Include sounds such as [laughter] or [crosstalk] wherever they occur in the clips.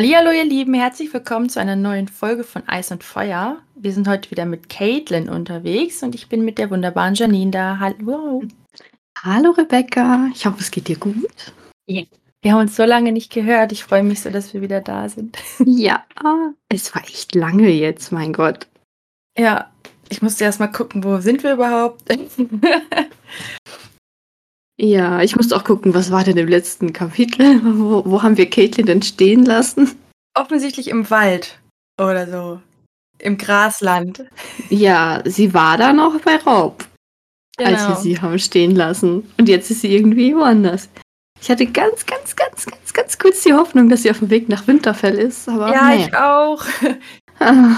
Hallihallo, ihr Lieben, herzlich willkommen zu einer neuen Folge von Eis und Feuer. Wir sind heute wieder mit Caitlin unterwegs und ich bin mit der wunderbaren Janine da. Hallo. Hallo Rebecca, ich hoffe, es geht dir gut. Yeah. Wir haben uns so lange nicht gehört. Ich freue mich so, dass wir wieder da sind. [laughs] Ja, es war echt lange jetzt, mein Gott. Ja, ich musste erst mal gucken, wo sind wir überhaupt? [laughs] Ja, ich musste auch gucken, was war denn im letzten Kapitel? [laughs] Wo, wo haben wir Caitlin denn stehen lassen? Offensichtlich im Wald oder so. Im Grasland. [laughs] Ja, sie war da noch bei Raub, als wir Genau. sie haben stehen lassen. Und jetzt ist sie irgendwie woanders. Ich hatte ganz, ganz, ganz, ganz, ganz kurz die Hoffnung, dass sie auf dem Weg nach Winterfell ist, aber Ja, nee. ich auch. [laughs]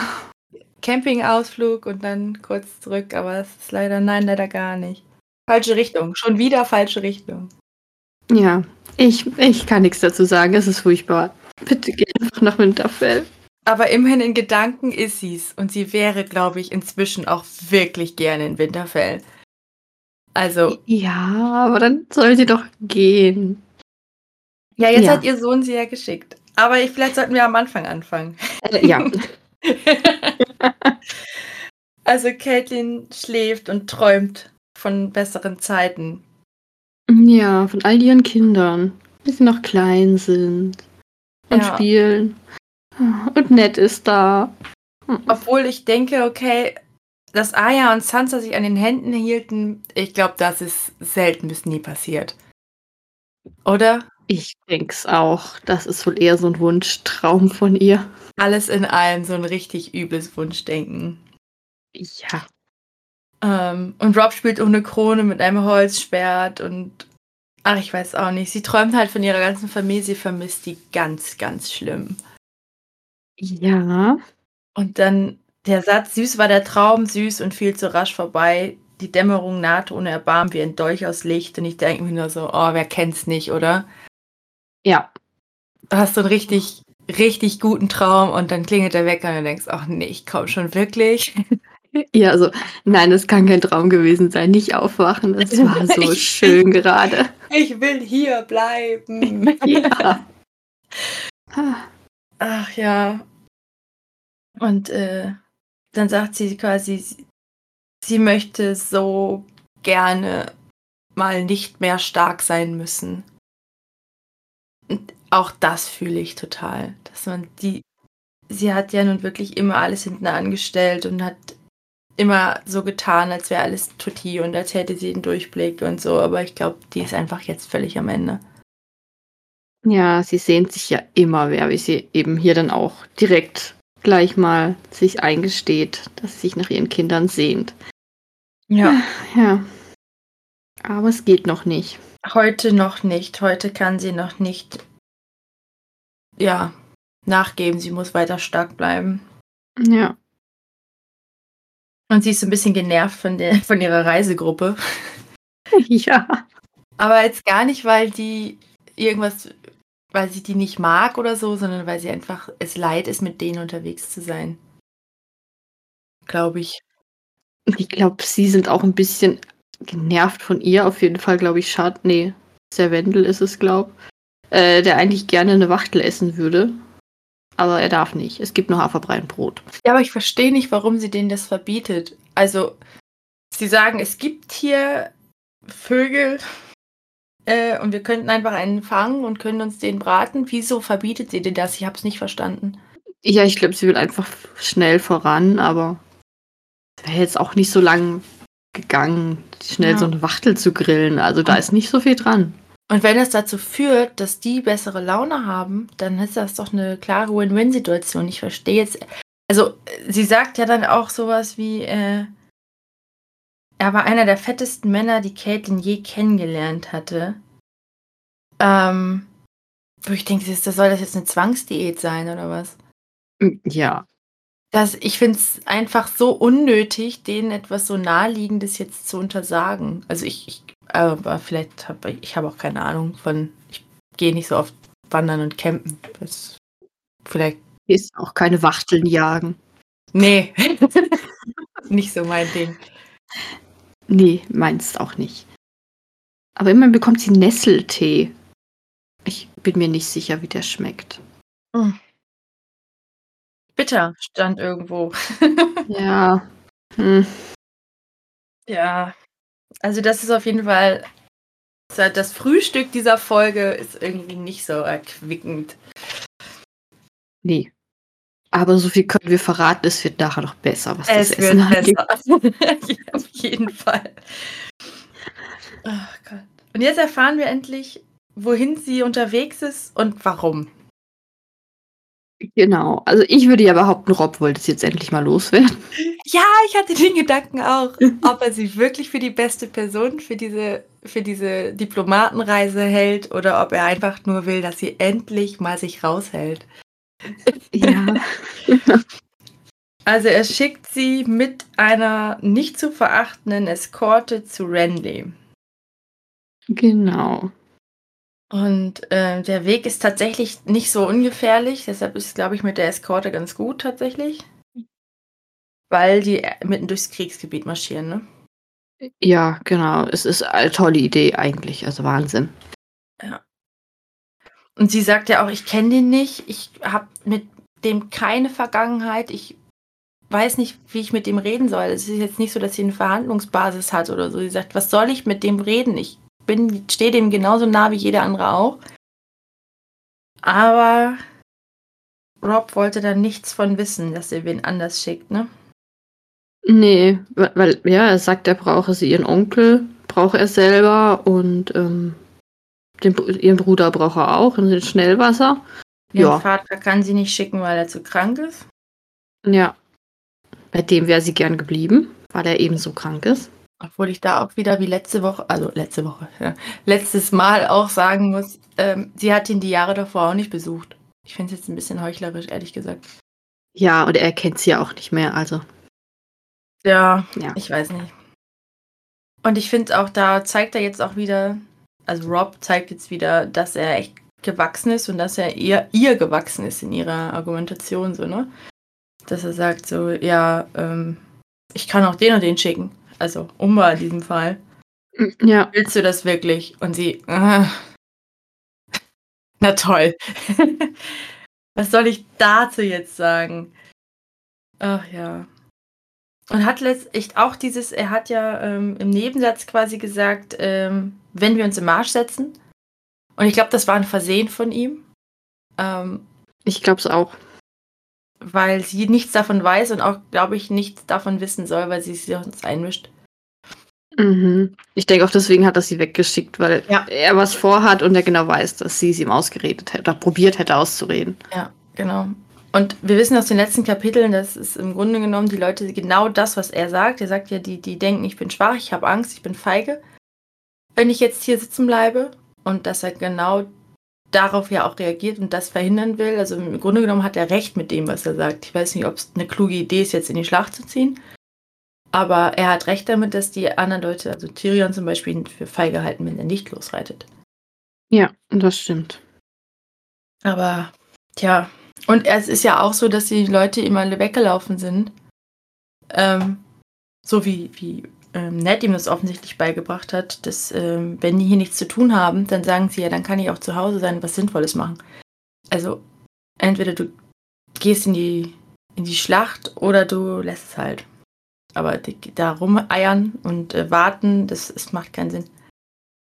Campingausflug und dann kurz zurück, aber es ist leider, nein, leider gar nicht. Falsche Richtung. Schon wieder falsche Richtung. Ja, ich, ich kann nichts dazu sagen. Es ist furchtbar. Bitte geh einfach nach Winterfell. Aber immerhin in Gedanken ist sie's. Und sie wäre, glaube ich, inzwischen auch wirklich gerne in Winterfell. Also, Ja, aber dann soll sie doch gehen. ja, jetzt Ja. hat ihr Sohn sie ja geschickt. Aber ich, vielleicht sollten wir am Anfang anfangen. Äh, ja. [laughs] also, Caitlin schläft und träumt von besseren Zeiten. Ja, von all ihren Kindern, die sie noch klein sind und Ja. spielen. Und nett ist da. Obwohl ich denke, okay, dass Aya und Sansa sich an den Händen hielten, ich glaube, das ist selten bis nie passiert. Oder? Ich denk's auch. Das ist wohl eher so ein Wunschtraum von ihr. Alles in allem so ein richtig übles Wunschdenken. Ja. Ähm, und Rob spielt ohne Krone mit einem Holzschwert und ach, ich weiß auch nicht. Sie träumt halt von ihrer ganzen Familie, sie vermisst die ganz, ganz schlimm. Ja. Und dann der Satz, süß war der Traum, süß und viel zu rasch vorbei. Die Dämmerung nahte ohne Erbarmen wie ein Dolch aus Licht. Und ich denke mir nur so, oh, wer kennt's nicht, oder? Ja. Du hast so einen richtig, richtig guten Traum und dann klingelt der Wecker und du denkst, ach nee, ich komm schon wirklich. [laughs] Ja, also, nein, es kann kein Traum gewesen sein. Nicht aufwachen. Es [laughs] war so Ich- schön gerade. Ich will hier bleiben. [laughs] Ja. Ah, Ach ja. Und äh, dann sagt sie quasi, sie, sie möchte so gerne mal nicht mehr stark sein müssen. Und auch das fühle ich total, dass man die, sie hat ja nun wirklich immer alles hinten angestellt und hat immer so getan, als wäre alles tutti und als hätte sie den Durchblick und so, aber ich glaube, die ist einfach jetzt völlig am Ende. Ja, sie sehnt sich ja immer mehr, wie sie eben hier dann auch direkt gleich mal sich eingesteht, dass sie sich nach ihren Kindern sehnt. Ja. Ja. Aber es geht noch nicht. Heute noch nicht. Heute kann sie noch nicht, ja, nachgeben. Sie muss weiter stark bleiben. Ja. Und sie ist so ein bisschen genervt von, der, von ihrer Reisegruppe. [laughs] Ja. Aber jetzt gar nicht, weil die irgendwas, weil sie die nicht mag oder so, sondern weil sie einfach es leid ist, mit denen unterwegs zu sein. Glaube ich. Ich glaube, sie sind auch ein bisschen genervt von ihr. Auf jeden Fall, glaube ich, Schad. Nee, Servendel ist es, glaube äh, Der eigentlich gerne eine Wachtel essen würde. Aber er darf nicht. Es gibt nur Haferbrei und Brot. Ja, aber ich verstehe nicht, warum sie denen das verbietet. Also, sie sagen, es gibt hier Vögel äh, und wir könnten einfach einen fangen und können uns den braten. Wieso verbietet sie denn das? Ich habe es nicht verstanden. Ja, ich glaube, sie will einfach schnell voran, aber es wäre jetzt auch nicht so lang gegangen, schnell Ja. so eine Wachtel zu grillen. Also da ist nicht so viel dran. Und wenn es dazu führt, dass die bessere Laune haben, dann ist das doch eine klare Win-Win-Situation. Ich verstehe jetzt. Also, sie sagt ja dann auch sowas wie, äh, er war einer der fettesten Männer, die Caitlin je kennengelernt hatte. Ähm, wo ich denke, das soll das jetzt eine Zwangsdiät sein oder was? Ja. Das, ich finde es einfach so unnötig, denen etwas so Naheliegendes jetzt zu untersagen. Also ich, ich aber vielleicht habe ich, ich habe auch keine Ahnung von, ich gehe nicht so oft wandern und campen. Das, vielleicht, Ist auch keine Wachteln jagen. nee, [laughs] nicht so mein Ding. Nee, meinst auch nicht. Aber immerhin bekommt sie Nesseltee. Ich bin mir nicht sicher, wie der schmeckt. Hm. Bitter stand irgendwo. Ja. [laughs] Hm. Ja. Also, das ist auf jeden Fall da das Frühstück dieser Folge ist irgendwie nicht so erquickend. Ne. Aber so viel können wir verraten, es wird nachher noch besser, was das Es Essen wird angeht. besser. [laughs] Auf jeden Fall. Ach Gott. Und jetzt erfahren wir endlich, wohin sie unterwegs ist und warum. Genau. Also, ich würde ja behaupten, Rob wollte es jetzt endlich mal loswerden. Ja, ich hatte den Gedanken auch, ob er sie wirklich für die beste Person für diese für diese Diplomatenreise hält oder ob er einfach nur will, dass sie endlich mal sich raushält. Ja. [laughs] [laughs] Also, er schickt sie mit einer nicht zu verachtenden Eskorte zu Renly. Genau. Und, äh, der Weg ist tatsächlich nicht so ungefährlich, deshalb ist, glaube ich, mit der Eskorte ganz gut tatsächlich. Weil die, äh, mitten durchs Kriegsgebiet marschieren, ne? Ja, genau. Es ist eine tolle Idee eigentlich, also Wahnsinn. Ja. Und sie sagt ja auch: „Ich kenne den nicht. Ich habe mit dem keine Vergangenheit. Ich weiß nicht, wie ich mit dem reden soll.“ Es ist jetzt nicht so, dass sie 'ne Verhandlungsbasis hat oder so. Sie sagt: „Was soll ich mit dem reden? Ich bin stehe dem genauso nah wie jeder andere auch.“ Aber Rob wollte da nichts von wissen, dass er wen anders schickt, ne? Ne, wa weil ja, er sagt, er brauche sie ihren Onkel braucht er selber und, ähm, den ihren Bruder braucht er auch in den Schnellwasser. Ihren Ja. Vater kann sie nicht schicken, weil er zu krank ist. Ja. Bei dem wäre sie gern geblieben, weil er ebenso krank ist. Obwohl ich da auch wieder wie letzte Woche also letzte Woche, ja, letztes Mal auch sagen muss, ähm, sie hat ihn die Jahre davor auch nicht besucht. Ich finde es jetzt 'n bisschen heuchlerisch, ehrlich gesagt. Ja, und er kennt sie ja auch nicht mehr, also. Ja, Ja. ich weiß nicht. Und ich finde auch, da zeigt er jetzt auch wieder also Rob zeigt jetzt wieder, dass er echt gewachsen ist und dass er ihr ihr gewachsen ist in ihrer Argumentation so, ne? Dass er sagt so: „Ja, ähm, ich kann auch den und den schicken.“ Also, Umba in diesem Fall. Hm, ja. „Willst du das wirklich?“ Und sie: „Ah.“ Na toll. [laughs] Was soll ich dazu jetzt sagen? Ach ja. Und hat letztlich auch dieses er hat ja, ähm, im Nebensatz quasi gesagt, ähm: „Wenn wir uns im Marsch setzen.“ Und ich glaube, das war 'n Versehen von ihm. Ähm Ich glaube es auch. Weil sie nichts davon weiß und auch, glaube ich, nichts davon wissen soll, weil sie sich sonst einmischt. Mhm. Ich denke auch deswegen hat er sie weggeschickt, weil Ja. er was vorhat und er genau weiß, dass sie's ihm ausgeredet hätte oder probiert hätte auszureden. Ja, genau. Und wir wissen aus den letzten Kapiteln, dass es im Grunde genommen die Leute genau das, was er sagt er sagt ja, die die denken, ich bin schwach, ich habe Angst, ich bin feige, wenn ich jetzt hier sitzen bleibe und dass er genau darauf ja auch reagiert und das verhindern will. Also, im Grunde genommen hat er recht mit dem, was er sagt. Ich weiß nicht, ob's 'ne kluge Idee ist, jetzt in die Schlacht zu ziehen, aber er hat recht damit, dass die anderen Leute, also Tyrion zum Beispiel, ihn für feige halten, wenn er nicht losreitet. Ja, das stimmt. Aber, tja und es ist ja auch so, dass die Leute alle weggelaufen sind. Ähm, so wie wie, ähm, Ned ihm das offensichtlich beigebracht hat, dass, ähm, wenn die hier nichts zu tun haben, dann sagen sie: „Ja, dann kann ich auch zu Hause sein und was Sinnvolles machen.“ Also, entweder du gehst in die in die Schlacht oder du lässt es halt. Aber d da rumeiern und, äh, warten, das es macht keinen Sinn.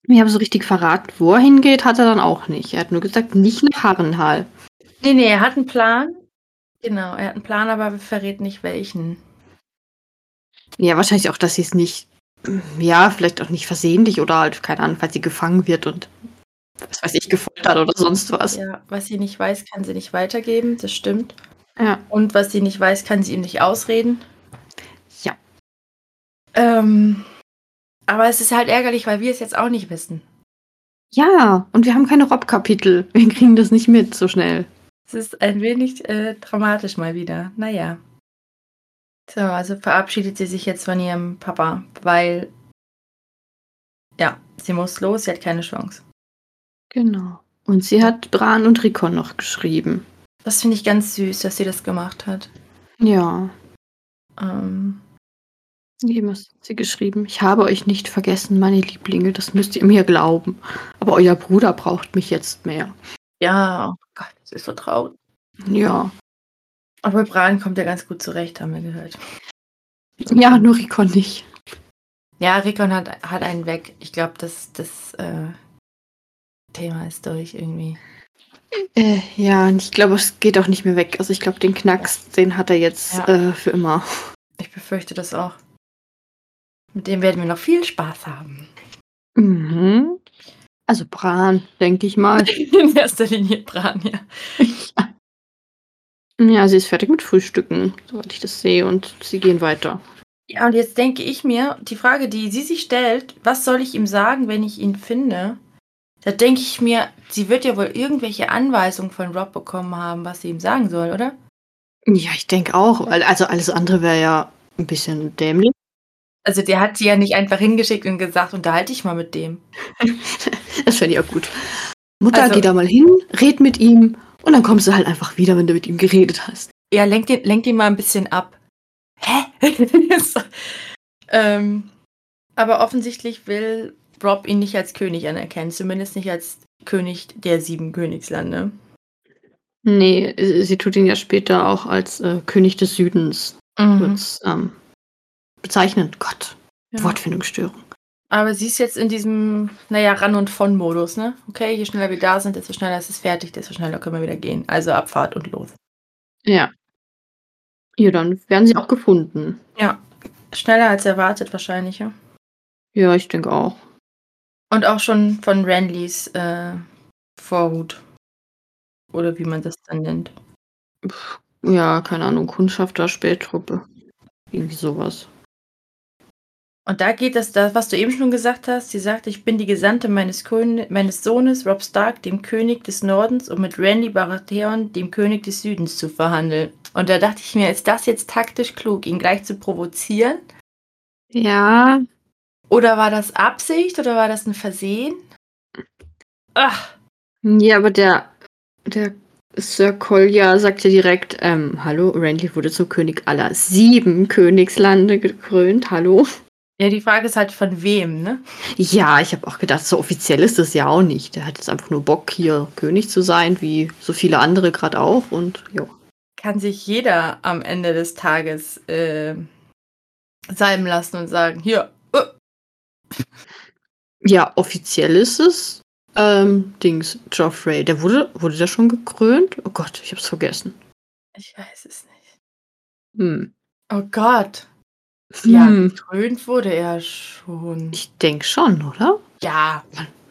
Ja, aber so richtig verraten, wo er hingeht, hat er dann auch nicht. Er hat nur gesagt: „Nicht nach Harrenhal.“ Ne, ne, er hat 'n Plan. Genau, er hat 'n Plan, aber verrät nicht welchen. Ja, wahrscheinlich auch, dass sie's nicht ja, vielleicht auch nicht versehentlich oder halt, keine Ahnung, falls sie gefangen wird und was weiß ich, gefoltert oder sonst was. Ja, was sie nicht weiß, kann sie nicht weitergeben, das stimmt. Ja. Und was sie nicht weiß, kann sie ihm nicht ausreden. Ja. Ähm, aber es ist halt ärgerlich, weil wir es jetzt auch nicht wissen. Ja, und wir haben keine Rob-Kapitel. Wir kriegen das nicht mit so schnell. Es ist ein wenig, äh, dramatisch mal wieder. Na ja. So, also verabschiedet sie sich jetzt von ihrem Papa, weil ja, sie muss los, sie hat keine Chance. Genau. Und sie hat Bran und Rickon noch geschrieben. Das finde ich ganz süß, dass sie das gemacht hat. Ja. Ähm. Eben hat sie geschrieben: „Ich habe euch nicht vergessen, meine Lieblinge, das müsst ihr mir glauben. Aber euer Bruder braucht mich jetzt mehr.“ Ja, oh Gott, das ist so traurig. Ja. Aber Bran kommt ja ganz gut zurecht, haben wir gehört. Ja, nur Rikon nicht. Ja, Rikon hat, hat einen weg. Ich glaube, das, das äh, Thema ist durch irgendwie. Äh, ja, und ich glaube, es geht auch nicht mehr weg. Also ich glaube, den Knacks, den hat er jetzt Ja. äh, für immer. Ich befürchte das auch. Mit dem werden wir noch viel Spaß haben. Mhm. Also Bran, denke ich mal. [laughs] In erster Linie Bran, ja. Ja, sie ist fertig mit Frühstücken, soweit ich das sehe, und sie gehen weiter. Ja, und jetzt denke ich mir, die Frage, die sie sich stellt, was soll ich ihm sagen, wenn ich ihn finde? Da denke ich mir, sie wird ja wohl irgendwelche Anweisungen von Rob bekommen haben, was sie ihm sagen soll, oder? Ja, ich denke auch. weil- Also alles andere wäre ja ein bisschen dämlich. Also der hat sie ja nicht einfach hingeschickt und gesagt, unterhalte ich mal mit dem. [laughs] Das fände ich auch gut. Mutter, Also- geh da mal hin, red mit ihm und dann kommst du halt einfach wieder, wenn du mit ihm geredet hast. Ja, lenk ihn, lenk ihn mal ein bisschen ab. Hä? [laughs] ähm, aber offensichtlich will Rob ihn nicht als König anerkennen, zumindest nicht als König der sieben Königslande. Nee, sie tut ihn ja später auch als äh, König des Südens kurz ähm, bezeichnen. Gott, Ja. Wortfindungsstörung. Aber sie ist jetzt in diesem, naja, Ran- und Von-Modus, ne? Okay, je schneller wir da sind, desto schneller ist es fertig, desto schneller können wir wieder gehen. Also Abfahrt und los. Ja. Ja, dann werden sie auch gefunden. Ja, schneller als erwartet wahrscheinlich, ja. Ja, ich denke auch. Und auch schon von Renlys äh, Vorhut. Oder wie man das dann nennt. Ja, keine Ahnung, Kundschafter, Spättruppe. Irgendwie sowas. Und da geht es, das, was du eben schon gesagt hast. Sie sagt, ich bin die Gesandte meines, Kön meines Sohnes, Rob Stark, dem König des Nordens, um mit Randy Baratheon, dem König des Südens, zu verhandeln. Und da dachte ich mir, ist das jetzt taktisch klug, ihn gleich zu provozieren? Ja, Oder war das Absicht oder war das ein Versehen? Ach, Ja, aber der, der Sir Kolja sagt ja direkt, ähm, hallo, Randy wurde zum König aller sieben Königslande gekrönt, hallo. Ja, die Frage ist halt von wem, ne? Ja, ich habe auch gedacht, so offiziell ist das ja auch nicht. Der hat jetzt einfach nur Bock, hier König zu sein, wie so viele andere gerade auch. Und ja. Kann sich jeder am Ende des Tages äh, salben lassen und sagen, hier, äh, Ja, offiziell ist es. Ähm, Dings, Joffrey, der wurde, wurde der schon gekrönt? Oh Gott, ich hab's vergessen. ich weiß es nicht. Hm. Oh Gott. Ja, Hm. gekrönt wurde er schon. Ich denke schon, oder? Ja.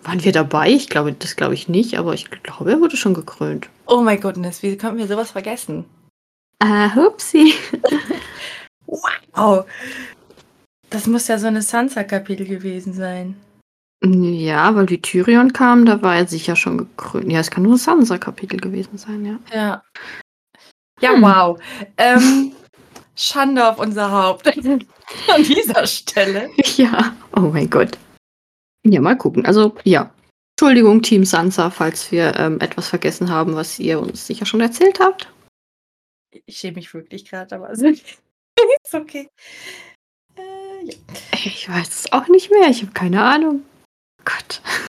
Waren wir dabei? Ich glaube, das glaube ich nicht, aber ich glaube, er wurde schon gekrönt. Oh mein Goodness, wie konnten wir sowas vergessen? Ah, hupsi. [laughs] Wow. Das muss ja so eine Sansa-Kapitel gewesen sein. Ja, weil die Tyrion kam, da war er sicher schon gekrönt. Ja, es kann nur ein Sansa-Kapitel gewesen sein, ja. Ja. Ja, Hm. wow. Ähm, Schande auf unser Haupt. [laughs] An dieser Stelle. Ja, oh mein Gott. Ja, mal gucken. Also, ja. Entschuldigung, Team Sansa, falls wir ähm, etwas vergessen haben, was ihr uns sicher schon erzählt habt. Ich schäme mich wirklich gerade, aber also, [laughs] ist okay. Äh, ja. Ich weiß es auch nicht mehr. Ich habe keine Ahnung. Gott. [laughs]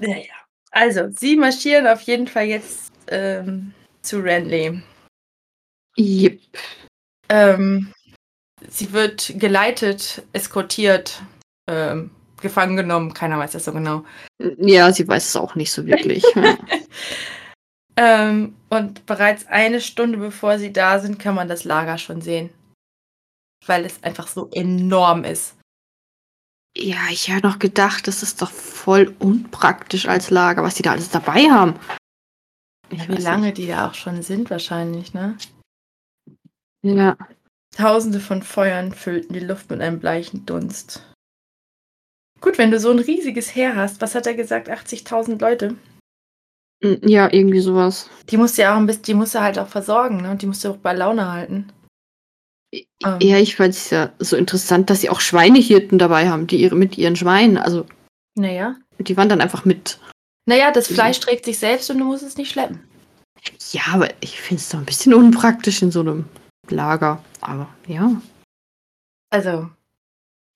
Naja. Also, sie marschieren auf jeden Fall jetzt ähm, zu Renly. Jep. Ähm, sie wird geleitet, eskortiert, ähm, gefangen genommen. Keiner weiß das so genau. Ja, sie weiß es auch nicht so wirklich. Ja. [laughs] Ähm, und bereits eine Stunde bevor sie da sind, kann man das Lager schon sehen. Weil es einfach so enorm ist. ja, ich habe noch gedacht, das ist doch voll unpraktisch als Lager, was die da alles dabei haben. Ich Wie lange die da auch schon sind, wahrscheinlich, ne? Ja. Tausende von Feuern füllten die Luft mit einem bleichen Dunst. Gut, wenn du so ein riesiges Heer hast, was hat er gesagt? 80.000 Leute? Ja, irgendwie sowas. Die musst du ja auch ein bisschen, die musst du halt auch versorgen, ne? Und die musst du auch bei Laune halten. Ähm, Ja, ich fand es ja so interessant, dass sie auch Schweinehirten dabei haben, die ihre mit ihren Schweinen, also Naja. die waren dann einfach mit. Naja, das. Fleisch trägt sich selbst und du musst es nicht schleppen. Ja, aber ich finde es doch ein bisschen unpraktisch in so einem Lager. Aber ja. Also,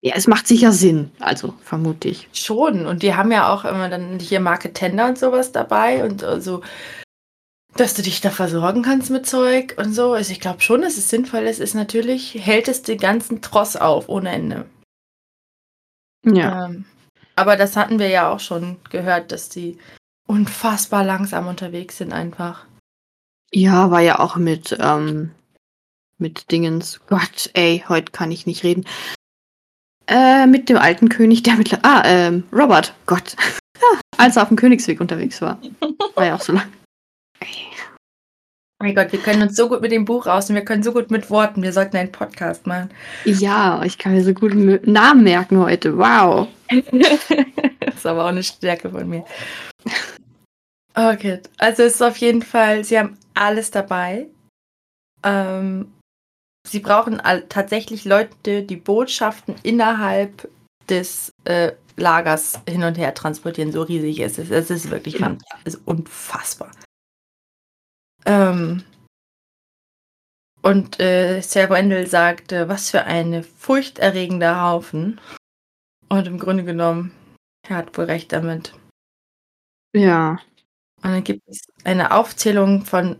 Ja, es macht sicher Sinn, also vermute ich. Schon. Und die haben ja auch immer dann hier Market Tender und sowas dabei und äh, so dass du dich da versorgen kannst mit Zeug und so. Also ich glaube schon, dass es sinnvoll ist, ist natürlich, hält es den ganzen Tross auf ohne Ende. Ja. Ähm, aber das hatten wir ja auch schon gehört, dass die unfassbar langsam unterwegs sind einfach. Ja, war ja auch mit, ähm, mit Dingens. Gott, ey, heute kann ich nicht reden. Äh, mit dem alten König, der mit. Ah, ähm, Robert. Gott. Ja, [laughs] als er auf dem Königsweg unterwegs war. War ja auch so lang. Mein Gott, wir können uns so gut mit dem Buch aus und wir können so gut mit Worten. Wir sollten einen Podcast machen. Ja, ich kann mir so gut Namen merken heute. Wow. [laughs] das ist aber auch eine Stärke von mir. Okay, also es ist auf jeden Fall, sie haben alles dabei. Ähm, sie brauchen tatsächlich Leute, die Botschaften innerhalb des äh, Lagers hin und her transportieren. So riesig ist es. Es ist wirklich es ist unfassbar. Ähm, und äh, Sir Wendell sagte, was für eine furchterregender Haufen. Und im Grunde genommen, er hat wohl recht damit. Ja. Und dann gibt es eine Aufzählung von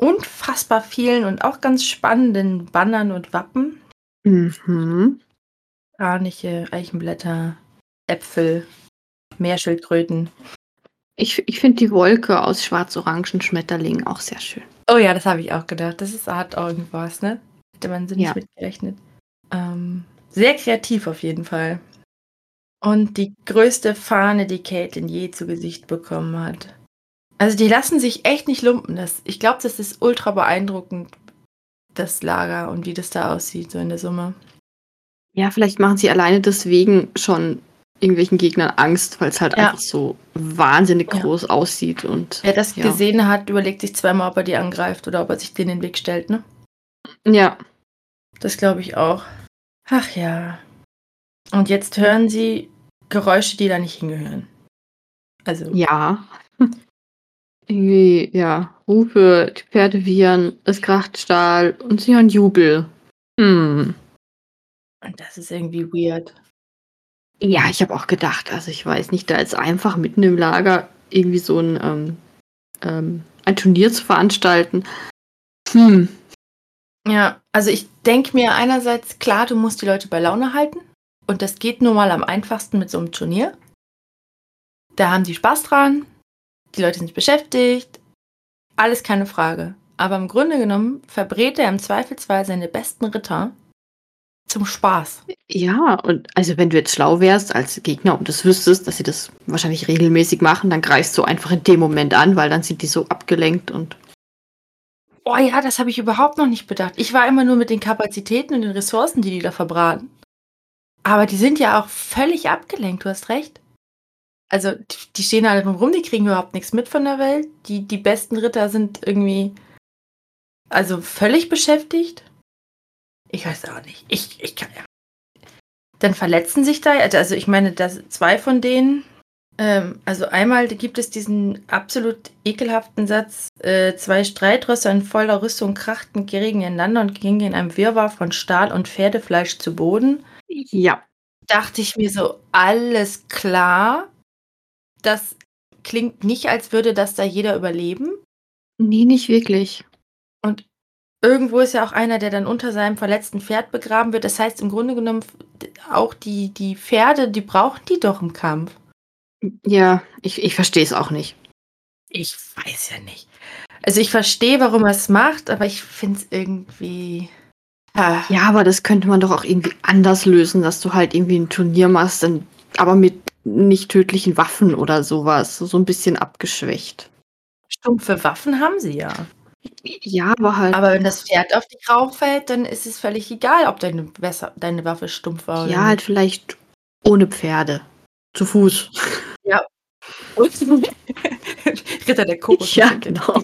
unfassbar vielen und auch ganz spannenden Bannern und Wappen. Mhm. Kraniche, Eichenblätter, Äpfel, Meerschildkröten. Ich, ich finde die Wolke aus schwarz-orangen Schmetterlingen auch sehr schön. Oh ja, das habe ich auch gedacht. Das ist hat irgendwas, ne? Hätte man so nicht Ja. mitgerechnet. Ähm, sehr kreativ auf jeden Fall. Und die größte Fahne, die Caitlin je zu Gesicht bekommen hat. Also die lassen sich echt nicht lumpen. Das, ich glaube, das ist ultra beeindruckend, das Lager und wie das da aussieht, so in der Summe. Ja, vielleicht machen sie alleine deswegen schon irgendwelchen Gegnern Angst, weil es halt Ja. einfach so wahnsinnig Ja. groß aussieht und Wer das Ja. gesehen hat, überlegt sich zweimal, ob er die angreift oder ob er sich denen in den Weg stellt, ne? ja, Das glaube ich auch. Ach ja. Und jetzt hören sie Geräusche, die da nicht hingehören. Also, ja. [laughs] Irgendwie, ja, Rufe, die Pferde wiehern, es kracht Stahl und sie hören Jubel. Hm. und das ist irgendwie weird. Ja, ich habe auch gedacht, also ich weiß nicht, da jetzt einfach mitten im Lager irgendwie so ein, ähm, ähm, ein Turnier zu veranstalten. Hm. Ja, also ich denke mir einerseits, klar, du musst die Leute bei Laune halten. Und das geht nun mal am einfachsten mit so einem Turnier. Da haben sie Spaß dran, die Leute sind beschäftigt, alles keine Frage. Aber im Grunde genommen verbrät er im Zweifelsfall seine besten Ritter zum Spaß. Ja, und also wenn du jetzt schlau wärst als Gegner und das wüsstest, dass sie das wahrscheinlich regelmäßig machen, dann greifst du einfach in dem Moment an, weil dann sind die so abgelenkt und Oh ja, das habe ich überhaupt noch nicht bedacht. Ich war immer nur mit den Kapazitäten und den Ressourcen, die die da verbraten. Aber die sind ja auch völlig abgelenkt, du hast recht. Also, die- stehen alle rum, die kriegen überhaupt nichts mit von der Welt. Die, die besten Ritter sind irgendwie, also völlig beschäftigt. Ich weiß auch nicht. Ich, ich kann ja. Dann verletzen sich da, also ich meine, dass zwei von denen, ähm, also einmal gibt es diesen absolut ekelhaften Satz, äh, zwei Streitrösser in voller Rüstung krachten gegeneinander und gingen in einem Wirrwarr von Stahl und Pferdefleisch zu Boden. ja. Dachte ich mir so, alles klar. Das klingt nicht, als würde das da jeder überleben. Nee, nicht wirklich. Und irgendwo ist ja auch einer, der dann unter seinem verletzten Pferd begraben wird. Das heißt, im Grunde genommen, auch die, die Pferde, die brauchen die doch im Kampf. Ja, ich, ich verstehe es auch nicht. Ich weiß ja nicht. Also ich verstehe, warum er es macht, aber ich finde es irgendwie. Ah, Ja, aber das könnte man doch auch irgendwie anders lösen, dass du halt irgendwie ein Turnier machst, dann, aber mit nicht tödlichen Waffen oder sowas. So ein bisschen abgeschwächt. stumpfe Waffen haben sie ja. Ja, aber halt. Aber wenn das Pferd auf dich rauffällt, dann ist es völlig egal, ob deine, Wesser, deine Waffe stumpf war oder ja, halt vielleicht ohne Pferde. Zu Fuß. nicht. [laughs] Ritter der Kokos. Ja, genau.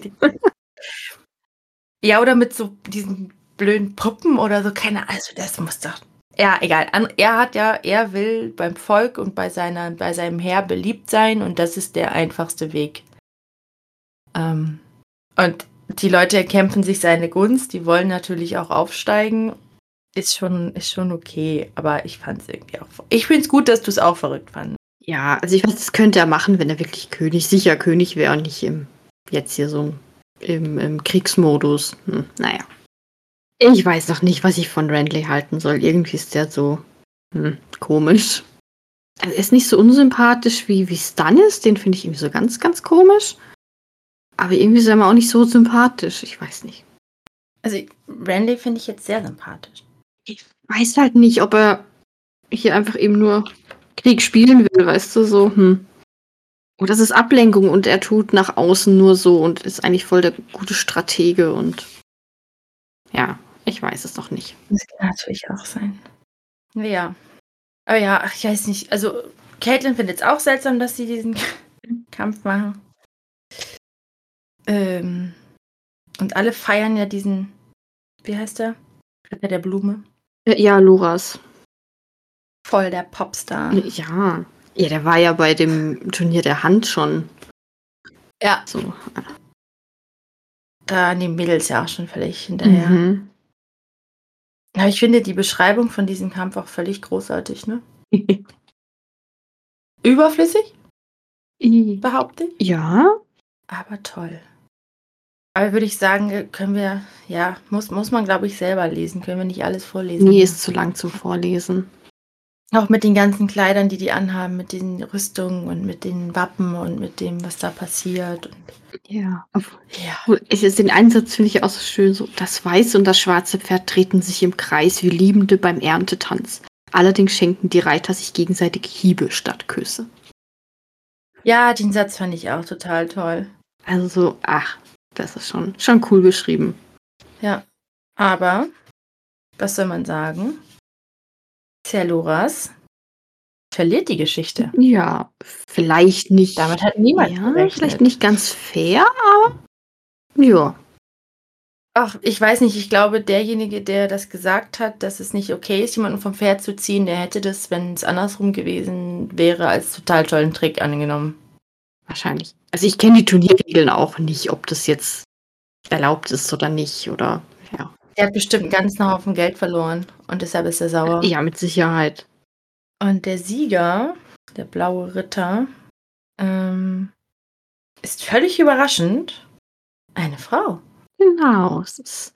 Ja, oder mit so diesen blöden Puppen oder so, keine Also das muss doch. Ja, egal. Er hat ja, er will beim Volk und bei seiner, bei seinem Herr beliebt sein und das ist der einfachste Weg. Ähm, und die Leute erkämpfen sich seine Gunst, die wollen natürlich auch aufsteigen. Ist schon, ist schon okay, aber ich fand es irgendwie auch. Ich finde es gut, dass du es auch verrückt fandest. Ja, also ich weiß, das könnte er machen, wenn er wirklich König, sicher König wäre und nicht im, jetzt hier so im, im Kriegsmodus. Hm, naja. Ich weiß noch nicht, was ich von Randley halten soll. Irgendwie ist der so hm, komisch. Also er ist nicht so unsympathisch wie, wie Stannis. Den finde ich irgendwie so ganz, ganz komisch. Aber irgendwie ist er mir auch nicht so sympathisch. Ich weiß nicht. Also Randy finde ich jetzt sehr sympathisch. Ich weiß halt nicht, ob er hier einfach eben nur Krieg spielen will, weißt du, so, hm. Und das ist Ablenkung und er tut nach außen nur so und ist eigentlich voll der gute Stratege und ja, ich weiß es noch nicht. Das kann natürlich auch sein. Ja. Aber ja, ich weiß nicht. Also, Caitlin findet es auch seltsam, dass sie diesen [laughs] Kampf machen. Ähm, und alle feiern ja diesen, wie heißt der? Ritter der Blume. Ja, Loras. Voll der Popstar. Ja. Ja, der war ja bei dem Turnier der Hand schon. Ja. So. Da an die Mädels ja auch schon völlig hinterher. Mhm. Aber ich finde die Beschreibung von diesem Kampf auch völlig großartig, ne? [laughs] Überflüssig, behaupte ich. ja. Aber toll. Aber würde ich sagen, können wir, ja, muss, muss man, glaube ich, selber lesen. Können wir nicht alles vorlesen. Nee, ist zu lang zum Vorlesen. Auch mit den ganzen Kleidern, die die anhaben, mit den Rüstungen und mit den Wappen und mit dem, was da passiert. Und, Ja. ja. Ich, ist den Einsatz finde ich auch so schön. So, das weiße und das schwarze Pferd treten sich im Kreis wie Liebende beim Erntetanz. Allerdings schenken die Reiter sich gegenseitig Hiebe statt Küsse. ja, den Satz fand ich auch total toll. Also so, ach, das ist schon, schon cool geschrieben. Ja. Aber, was soll man sagen? Celoras verliert die Geschichte. Ja, vielleicht nicht. Damit hat niemand ja, gerechnet. vielleicht nicht ganz fair, aber ja. Ach, ich weiß nicht, ich glaube, derjenige, der das gesagt hat, dass es nicht okay ist, jemanden vom Pferd zu ziehen, der hätte das, wenn es andersrum gewesen wäre, als total tollen Trick angenommen. Wahrscheinlich. Also ich kenne die Turnierregeln auch nicht, ob das jetzt erlaubt ist oder nicht. Oder ja. Der hat bestimmt einen ganzen Haufen Geld verloren und deshalb ist er sauer. Ja, mit Sicherheit. Und der Sieger, der blaue Ritter, ähm, ist völlig überraschend eine Frau. Genau. Es ist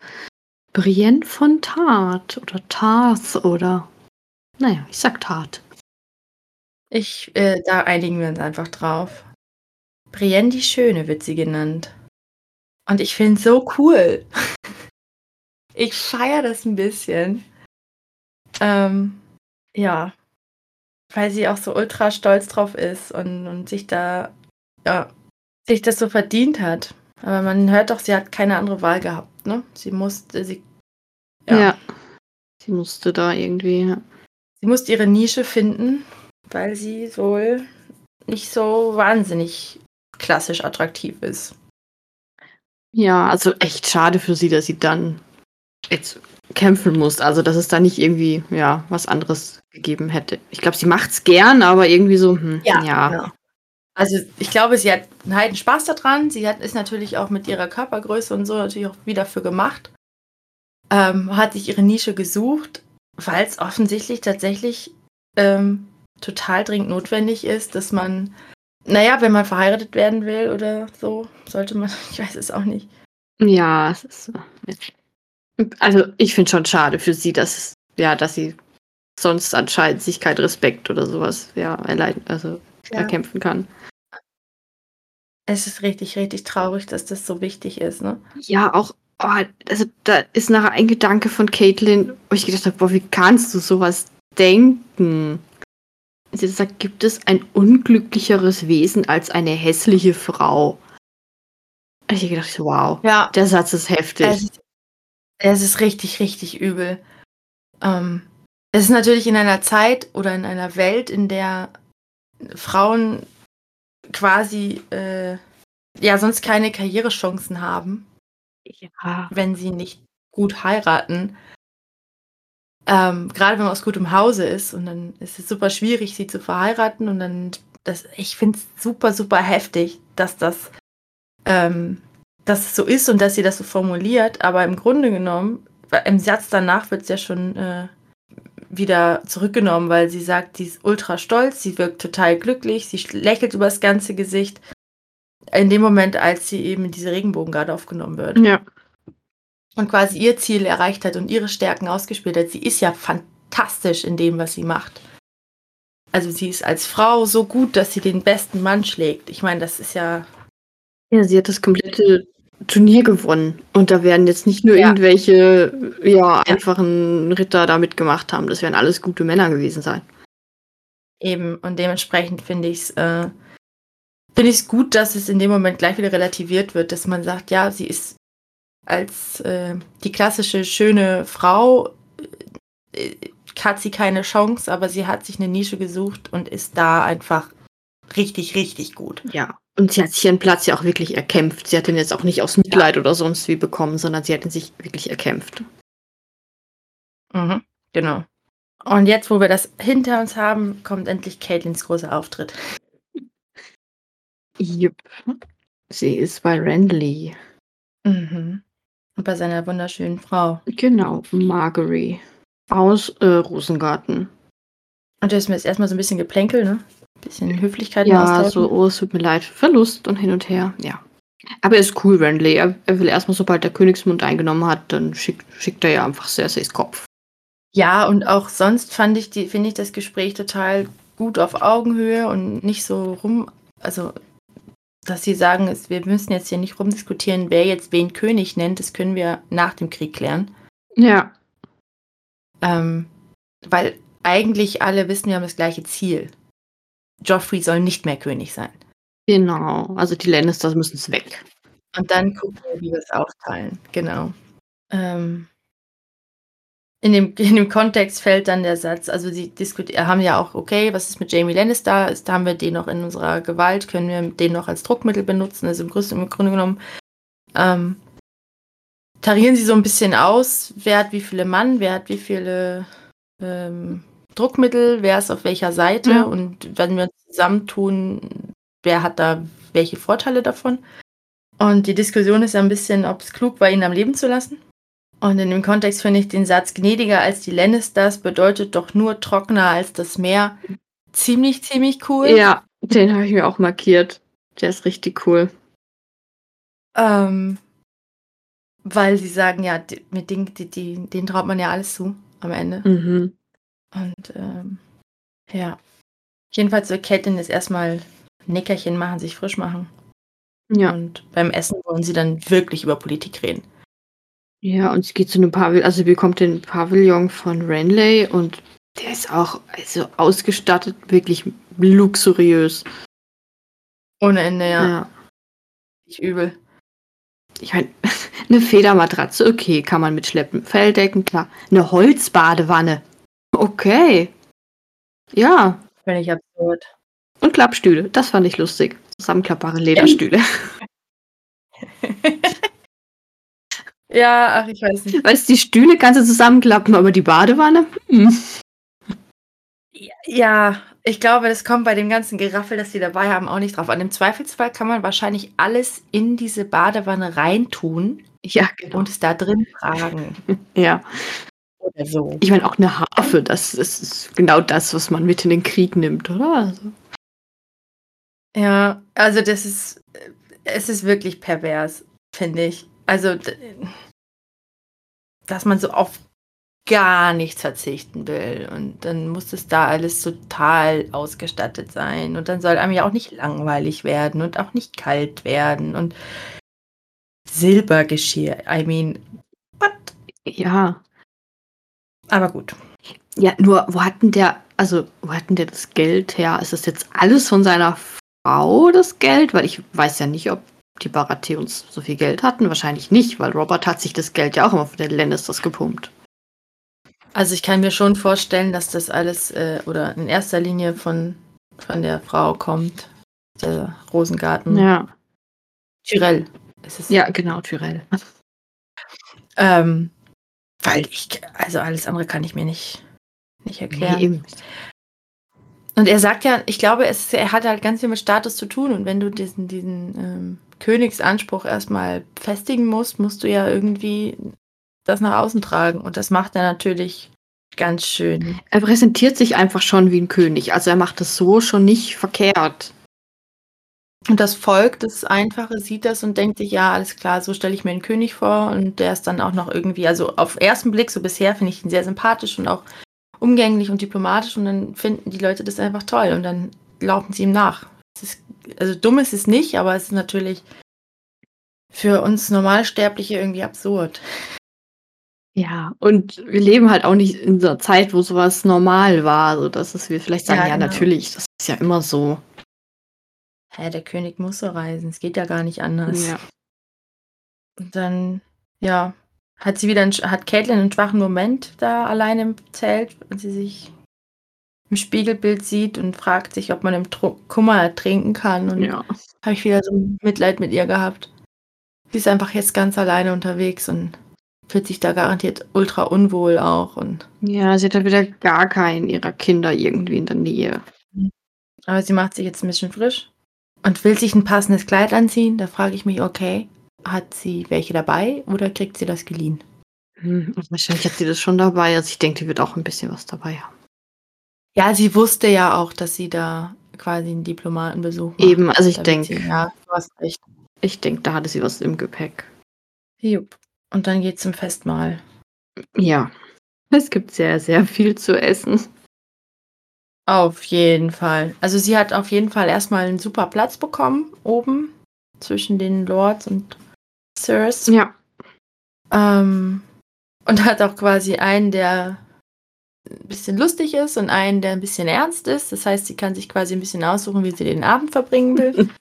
Brienne von Tart oder Tarth oder. Naja, ich sag Tart. Ich, äh, da einigen wir uns einfach drauf. Brienne die Schöne wird sie genannt. Und ich finde es so cool. [laughs] ich feiere das ein bisschen. Ähm, ja. Weil sie auch so ultra stolz drauf ist und, und sich da, ja, sich das so verdient hat. Aber man hört doch, sie hat keine andere Wahl gehabt, ne? Sie musste, sie, Ja. Ja. Sie musste da irgendwie. Ja. sie musste ihre Nische finden, weil sie wohl nicht so wahnsinnig klassisch attraktiv ist. Ja, also echt schade für sie, dass sie dann jetzt kämpfen muss. Also, dass es da nicht irgendwie, ja, was anderes gegeben hätte. Ich glaube, sie macht's gern, aber irgendwie so, hm, ja. Ja. Also ich glaube, sie hat einen heiden Spaß daran. Sie hat, ist natürlich auch mit ihrer Körpergröße und so natürlich auch wieder für gemacht. Ähm, hat sich ihre Nische gesucht, weil es offensichtlich tatsächlich ähm, total dringend notwendig ist, dass man, naja, wenn man verheiratet werden will oder so, sollte man, [laughs] ich weiß es auch nicht. Ja, es ist. äh, Also, ich finde schon schade für sie, dass, ja, dass sie sonst anscheinend sich kein Respekt oder sowas ja, erleiden, also Ja. erkämpfen kann. Es ist richtig, richtig traurig, dass das so wichtig ist, ne? Ja, auch, oh, also da ist nachher ein Gedanke von Caitlin, wo ich gedacht habe, boah, wie kannst du sowas denken? Sie sagt, gibt es ein unglücklicheres Wesen als eine hässliche Frau? Und ich hab gedacht, wow, Ja. der Satz ist heftig. Es ist, es ist richtig, richtig übel. Ähm, es ist natürlich in einer Zeit oder in einer Welt, in der Frauen quasi äh, ja sonst keine Karrierechancen haben, ja, wenn sie nicht gut heiraten. Ähm, gerade wenn man aus gutem Hause ist und dann ist es super schwierig, sie zu verheiraten und dann das, ich finde es super, super heftig, dass das, ähm, dass es so ist und dass sie das so formuliert, aber im Grunde genommen, im Satz danach wird es ja schon äh, wieder zurückgenommen, weil sie sagt, sie ist ultra stolz, sie wirkt total glücklich, sie lächelt über das ganze Gesicht. In dem Moment, als sie eben in diese Regenbogengarde aufgenommen wird. Ja. Und quasi ihr Ziel erreicht hat und ihre Stärken ausgespielt hat. Sie ist ja fantastisch in dem, was sie macht. Also sie ist als Frau so gut, dass sie den besten Mann schlägt. Ich meine, das ist ja. Ja, sie hat das komplette Turnier gewonnen. Und da werden jetzt nicht nur Ja. irgendwelche, ja, einfachen Ritter da mitgemacht haben. Das werden alles gute Männer gewesen sein. Eben, und dementsprechend finde ich es äh, finde ich es gut, dass es in dem Moment gleich wieder relativiert wird, dass man sagt, ja, sie ist als äh, die klassische schöne Frau, äh, hat sie keine Chance, aber sie hat sich eine Nische gesucht und ist da einfach richtig, richtig gut. Ja. Und sie hat sich ihren Platz ja auch wirklich erkämpft. Sie hat ihn jetzt auch nicht aus Mitleid oder sonst wie bekommen, sondern sie hat ihn sich wirklich erkämpft. Mhm, genau. Und jetzt, wo wir das hinter uns haben, kommt endlich Caitlins großer Auftritt. Jupp. Sie ist bei Randley. Mhm. Und bei seiner wunderschönen Frau. Genau, Margery. Aus äh, Rosengarten. Und das ist mir jetzt erstmal so ein bisschen Geplänkel, ne? Ein bisschen Höflichkeit Ja, so, oh, es tut mir leid. Verlust und hin und her, ja. Aber er ist cool, Randley. Er, er will erstmal, sobald der Königsmund eingenommen hat, dann schickt, schickt er ja einfach Cerseis Kopf. Ja, und auch sonst fand ich die, finde ich das Gespräch total gut auf Augenhöhe und nicht so rum, also dass sie sagen, es, wir müssen jetzt hier nicht rumdiskutieren, wer jetzt wen König nennt, das können wir nach dem Krieg klären. Ja. Ähm, weil eigentlich alle wissen, wir haben das gleiche Ziel. Joffrey soll nicht mehr König sein. Genau. Also die Lannisters müssen es weg. Und dann gucken wir, wie wir es aufteilen. Genau. Ähm, in, dem, in dem Kontext fällt dann der Satz, also sie diskutieren, haben ja auch, okay, was ist mit Jamie Lannister? Ist, haben wir den noch in unserer Gewalt? Können wir den noch als Druckmittel benutzen? Also im, Größten, im Grunde genommen ähm, tarieren sie so ein bisschen aus, wer hat wie viele Mann, wer hat wie viele ähm, Druckmittel, wer ist auf welcher Seite Ja. und wenn wir uns zusammentun, wer hat da welche Vorteile davon? Und die Diskussion ist ja ein bisschen, ob es klug war, ihn am Leben zu lassen. Und in dem Kontext finde ich den Satz gnädiger als die Lannisters bedeutet doch nur trockener als das Meer. Ziemlich, ziemlich cool. Ja, den habe ich mir auch markiert. Der ist richtig cool. Ähm, weil sie sagen, ja, mit den, die, die, denen traut man ja alles zu am Ende. Mhm. Und ähm, ja. Jedenfalls will Catelyn jetzt erstmal ein Nickerchen machen, sich frisch machen. Ja. Und beim Essen wollen sie dann wirklich über Politik reden. Ja, und sie geht zu einem Pavillon, also sie bekommt den Pavillon von Renley und der ist auch also ausgestattet, wirklich luxuriös. Ohne Ende, ja. ja. Ich übel. Ich meine, [laughs] eine Federmatratze, okay, kann man mitschleppen. Felldecken, klar. Eine Holzbadewanne. Okay. Ja. Völlig absurd. Und Klappstühle, das fand ich lustig. Zusammenklappbare Lederstühle. [laughs] Ja, ach, ich weiß nicht. Weißt du, die Stühle kannst du zusammenklappen, aber die Badewanne? Hm. Ja, ich glaube, das kommt bei dem ganzen Geraffel, das sie dabei haben, auch nicht drauf an. Im Zweifelsfall kann man wahrscheinlich alles in diese Badewanne reintun Ja, genau. und es da drin tragen. [laughs] Ja. Oder so. Ich meine, auch eine Harfe, das, das ist genau das, was man mit in den Krieg nimmt, oder? Also, Ja, also das ist, es ist wirklich pervers, finde ich. Also, dass man so auf gar nichts verzichten will und dann muss es da alles total ausgestattet sein und dann soll einem ja auch nicht langweilig werden und auch nicht kalt werden und Silbergeschirr, I mean, what? ja. Aber gut. Ja, nur, wo hat denn der, also, wo hat denn der das Geld her? Ist das jetzt alles von seiner Frau, das Geld? Weil ich weiß ja nicht, ob die Baratheons so viel Geld hatten. Wahrscheinlich nicht, weil Robert hat sich das Geld ja auch immer von den Lannisters gepumpt. Also ich kann mir schon vorstellen, dass das alles äh, oder in erster Linie von, von der Frau kommt. Der Rosengarten. Ja. Tyrell ist es. Ja, genau, Tyrell. Ähm, weil ich, also alles andere kann ich mir nicht, nicht erklären. Nee. Und er sagt ja, ich glaube, es, er hat halt ganz viel mit Status zu tun. Und wenn du diesen, diesen ähm, Königsanspruch erstmal festigen musst, musst du ja irgendwie das nach außen tragen. Und das macht er natürlich ganz schön. Er präsentiert sich einfach schon wie ein König. Also er macht das so schon nicht verkehrt. Und das Volk, das Einfache, sieht das und denkt sich, ja, alles klar, so stelle ich mir einen König vor. Und der ist dann auch noch irgendwie, also auf ersten Blick, so bisher finde ich ihn sehr sympathisch und auch umgänglich und diplomatisch. Und dann finden die Leute das einfach toll und dann laufen sie ihm nach. Ist, also dumm ist es nicht, aber es ist natürlich für uns Normalsterbliche irgendwie absurd. Ja, und wir leben halt auch nicht in einer Zeit, wo sowas normal war, so dass es wir vielleicht sagen, ja, ja genau. natürlich, das ist ja immer so. Hä, der König muss so reisen. Es geht ja gar nicht anders. Ja. Und dann, ja, hat sie wieder, einen, hat Caitlin einen schwachen Moment da allein im Zelt, wenn sie sich im Spiegelbild sieht und fragt sich, ob man im Tr Kummer ertrinken kann. Und ja. habe ich wieder so Mitleid mit ihr gehabt. Sie ist einfach jetzt ganz alleine unterwegs und fühlt sich da garantiert ultra unwohl auch. Und ja, sie hat halt wieder gar keinen ihrer Kinder irgendwie in der Nähe. Aber sie macht sich jetzt ein bisschen frisch und will sich ein passendes Kleid anziehen. Da frage ich mich, okay, hat sie welche dabei oder kriegt sie das geliehen? Hm, wahrscheinlich hat sie das schon dabei. Also ich denke, die wird auch ein bisschen was dabei haben. Ja, sie wusste ja auch, dass sie da quasi einen Diplomatenbesuch macht. Eben, also ich denke. Ja, du hast recht. Ich denke, da hatte sie was im Gepäck. Jupp. Und dann geht's zum Festmahl. Ja. Es gibt sehr, sehr viel zu essen. Auf jeden Fall. Also sie hat auf jeden Fall erstmal einen super Platz bekommen, oben, zwischen den Lords und Sirs. Ja. Ähm, und hat auch quasi einen, der ein bisschen lustig ist und einen, der ein bisschen ernst ist. Das heißt, sie kann sich quasi ein bisschen aussuchen, wie sie den Abend verbringen will. [laughs]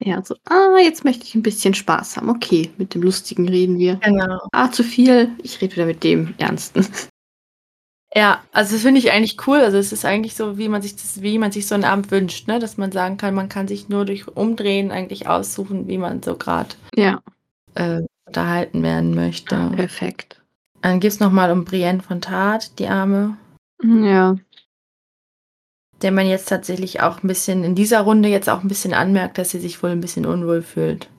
Ja, so, ah, jetzt möchte ich ein bisschen Spaß haben. Okay, mit dem Lustigen reden wir. Genau. Ah, zu viel. Ich rede wieder mit dem Ernsten. Ja, also das finde ich eigentlich cool. Also es ist eigentlich so, wie man sich das, wie man sich so einen Abend wünscht, ne? Dass man sagen kann, man kann sich nur durch Umdrehen eigentlich aussuchen, wie man so gerade ja. äh, unterhalten werden möchte. Ja, perfekt. Dann geht es nochmal um Brienne von Tat, die Arme. Ja. Der man jetzt tatsächlich auch ein bisschen in dieser Runde jetzt auch ein bisschen anmerkt, dass sie sich wohl ein bisschen unwohl fühlt.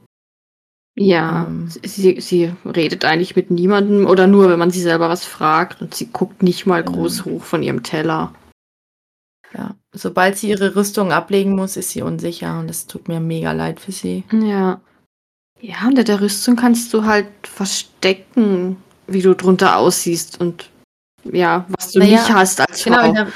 Ja, ähm, sie, sie redet eigentlich mit niemandem oder nur, wenn man sie selber was fragt und sie guckt nicht mal groß hoch von ihrem Teller. Ja, sobald sie ihre Rüstung ablegen muss, ist sie unsicher und es tut mir mega leid für sie. Ja. Ja, unter der Rüstung kannst du halt verstecken, wie du drunter aussiehst und ja, was du naja, nicht hast als genau, Frau. In der,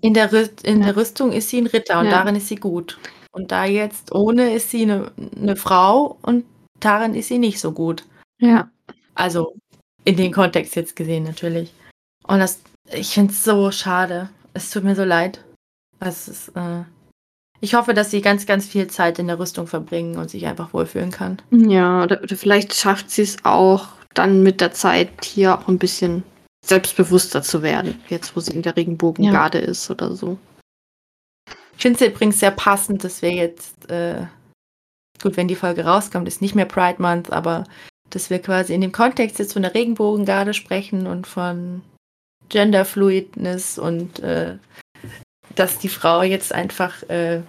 in der, in der Rüstung ist sie ein Ritter und ja. darin ist sie gut. Und da jetzt ohne ist sie eine, eine Frau und darin ist sie nicht so gut. Ja. Also in den Kontext jetzt gesehen natürlich. Und das, ich finde es so schade. Es tut mir so leid. Es ist, äh, ich hoffe, dass sie ganz, ganz viel Zeit in der Rüstung verbringen und sich einfach wohlfühlen kann. Ja, oder, oder vielleicht schafft sie es auch dann mit der Zeit hier auch ein bisschen selbstbewusster zu werden, jetzt wo sie in der Regenbogengarde ja. ist oder so. Ich finde es übrigens sehr passend, dass wir jetzt, äh, gut, wenn die Folge rauskommt, ist nicht mehr Pride Month, aber dass wir quasi in dem Kontext jetzt von der Regenbogengarde sprechen und von Genderfluidness und äh, dass die Frau jetzt einfach äh,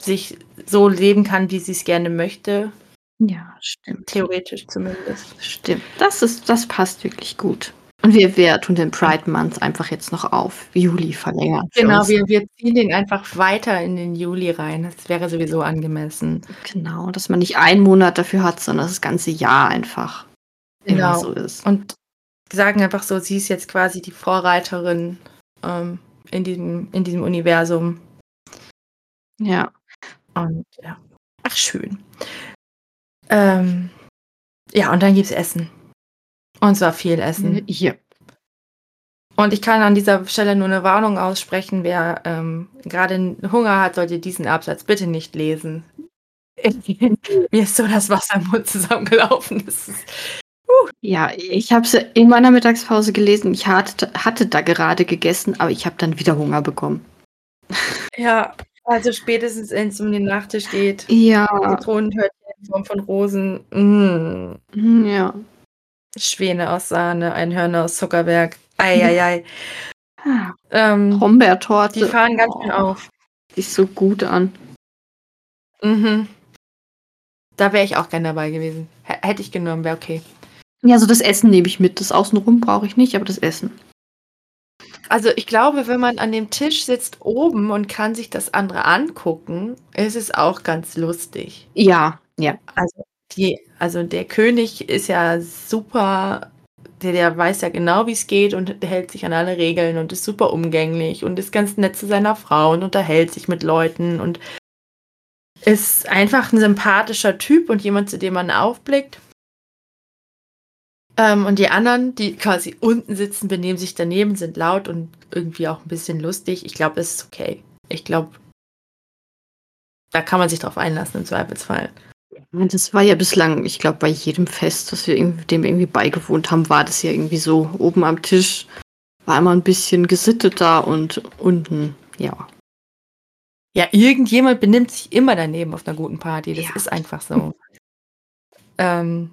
sich so leben kann, wie sie es gerne möchte. Ja, stimmt. Theoretisch zumindest. Stimmt. Das ist, das passt wirklich gut. Und wir, wir tun den Pride Month einfach jetzt noch auf Juli verlängern. Genau, wir, wir ziehen den einfach weiter in den Juli rein. Das wäre sowieso angemessen. Genau, dass man nicht einen Monat dafür hat, sondern das ganze Jahr einfach genau. immer so ist. Und sagen einfach so, sie ist jetzt quasi die Vorreiterin ähm, in, diesem, in diesem Universum. Ja. Und ja. Ach, schön. Ähm, ja, und dann gibt es Essen. Und zwar viel Essen. Hier. Und ich kann an dieser Stelle nur eine Warnung aussprechen, wer ähm, gerade Hunger hat, sollte diesen Absatz bitte nicht lesen. [laughs] Mir ist so das Wasser im Mund zusammengelaufen. Das ist, uh. Ja, ich habe es in meiner Mittagspause gelesen. Ich hatte, hatte da gerade gegessen, aber ich habe dann wieder Hunger bekommen. [laughs] Ja, also spätestens, wenn es um den Nachtisch geht. Ja. Zitronenhörnchen in Form von Rosen. Mm. Ja. Schwäne aus Sahne, Einhörner aus Zuckerberg. Eieiei. [laughs] ähm, Brombeertorte. Die fahren ganz schön oh, auf. Sieht so gut an. Mhm. Da wäre ich auch gern dabei gewesen. H hätte ich genommen, wäre okay. Ja, so das Essen nehme ich mit. Das Außenrum brauche ich nicht, aber das Essen. Also ich glaube, wenn man an dem Tisch sitzt oben und kann sich das andere angucken, ist es auch ganz lustig. Ja, ja. Also, die, also der König ist ja super, der, der weiß ja genau, wie es geht und hält sich an alle Regeln und ist super umgänglich und ist ganz nett zu seiner Frau und unterhält sich mit Leuten und ist einfach ein sympathischer Typ und jemand, zu dem man aufblickt. Ähm, und die anderen, die quasi unten sitzen, benehmen sich daneben, sind laut und irgendwie auch ein bisschen lustig. Ich glaube, es ist okay. Ich glaube, da kann man sich drauf einlassen im Zweifelsfall. Das war ja bislang, ich glaube, bei jedem Fest, das wir dem irgendwie beigewohnt haben, war das ja irgendwie so. Oben am Tisch war immer ein bisschen gesitteter und unten, ja. Ja, irgendjemand benimmt sich immer daneben auf einer guten Party. Das ja. ist einfach so. [laughs] ähm,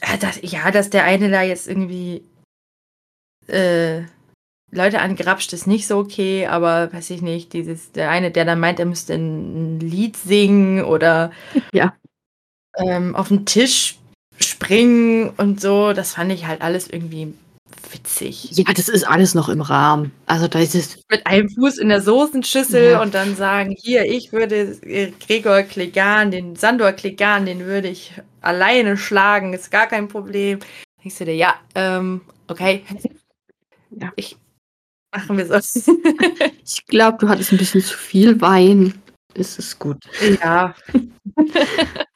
äh, das, ja, dass der eine da jetzt irgendwie äh, Leute angrapscht, ist nicht so okay, aber weiß ich nicht, dieses, der eine, der dann meint, er müsste ein Lied singen oder ja. Ähm, auf den Tisch springen und so, das fand ich halt alles irgendwie witzig. Ja, das ist alles noch im Rahmen. Also da ist es. Mit einem Fuß in der Soßenschüssel ja. und dann sagen, hier, ich würde äh, Gregor Klegan, den Sandor Klegan, den würde ich alleine schlagen, ist gar kein Problem. Denkst du dir, ja, ähm, okay. Ja. Ich machen wir so. [laughs] [laughs] ich glaube, du hattest ein bisschen zu viel Wein. Ist es gut. Ja. [laughs]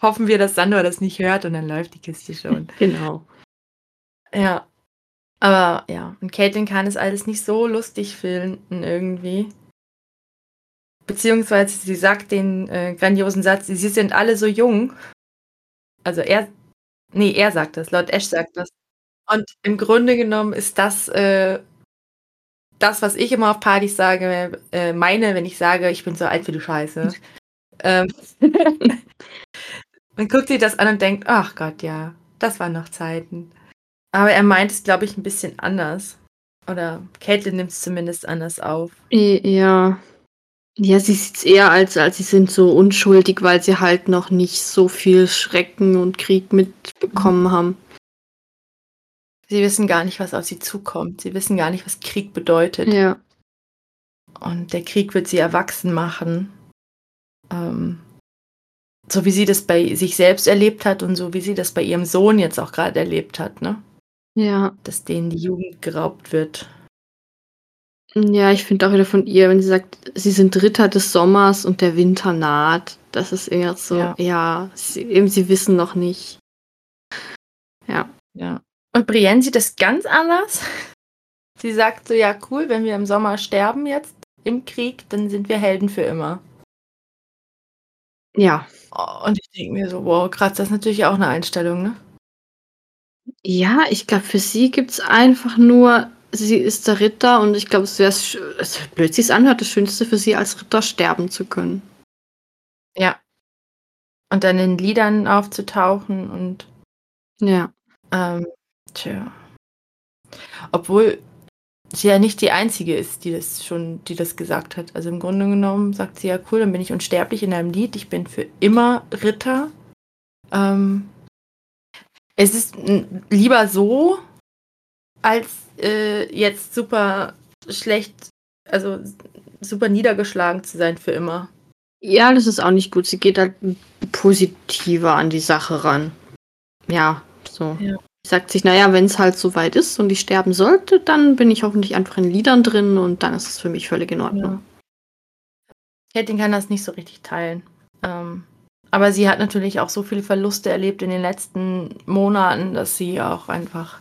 Hoffen wir, dass Sandor das nicht hört und dann läuft die Kiste schon. [laughs] Genau. Ja. Aber ja, und Caitlin kann es alles nicht so lustig finden irgendwie. Beziehungsweise sie sagt den äh, grandiosen Satz, sie sind alle so jung. Also er, nee, er sagt das, Lord Ash sagt das. Und im Grunde genommen ist das äh, das, was ich immer auf Partys sage, äh, meine, wenn ich sage, ich bin so alt wie du Scheiße. [laughs] ähm, [laughs] man guckt sich das an und denkt, ach Gott, ja, das waren noch Zeiten. Aber er meint es, glaube ich, ein bisschen anders. Oder Caitlin nimmt es zumindest anders auf. Ja. Ja, sie sieht es eher als, als sie sind so unschuldig, weil sie halt noch nicht so viel Schrecken und Krieg mitbekommen mhm. haben. Sie wissen gar nicht, was auf sie zukommt. Sie wissen gar nicht, was Krieg bedeutet. Ja. Und der Krieg wird sie erwachsen machen. Ähm, so wie sie das bei sich selbst erlebt hat und so wie sie das bei ihrem Sohn jetzt auch gerade erlebt hat, ne? Ja. Dass denen die Jugend geraubt wird. Ja, ich finde auch wieder von ihr, wenn sie sagt, sie sind Ritter des Sommers und der Winter naht. Das ist eher so, ja, ja sie, eben sie wissen noch nicht. Ja. Ja. Und Brienne sieht das ganz anders. Sie sagt so, ja cool, wenn wir im Sommer sterben jetzt im Krieg, dann sind wir Helden für immer. Ja. Und ich denke mir so, wow, krass, das ist natürlich auch eine Einstellung, ne? Ja, ich glaube, für sie gibt es einfach nur, sie ist der Ritter und ich glaube, es wäre, es blöd sich anhört, das Schönste für sie als Ritter sterben zu können. Ja. Und dann in Liedern aufzutauchen und. Ja. Ähm, tja. Obwohl sie ja nicht die Einzige ist, die das schon, die das gesagt hat. Also im Grunde genommen sagt sie ja, cool, dann bin ich unsterblich in einem Lied, ich bin für immer Ritter. Ähm, es ist lieber so, als äh, jetzt super schlecht, also super niedergeschlagen zu sein für immer. Ja, das ist auch nicht gut. Sie geht halt positiver an die Sache ran. Ja, so. Ja. Sagt sich, naja, wenn es halt so weit ist und ich sterben sollte, dann bin ich hoffentlich einfach in Liedern drin und dann ist es für mich völlig in Ordnung. Ja. Ketting kann das nicht so richtig teilen. Ähm, aber sie hat natürlich auch so viele Verluste erlebt in den letzten Monaten, dass sie auch einfach.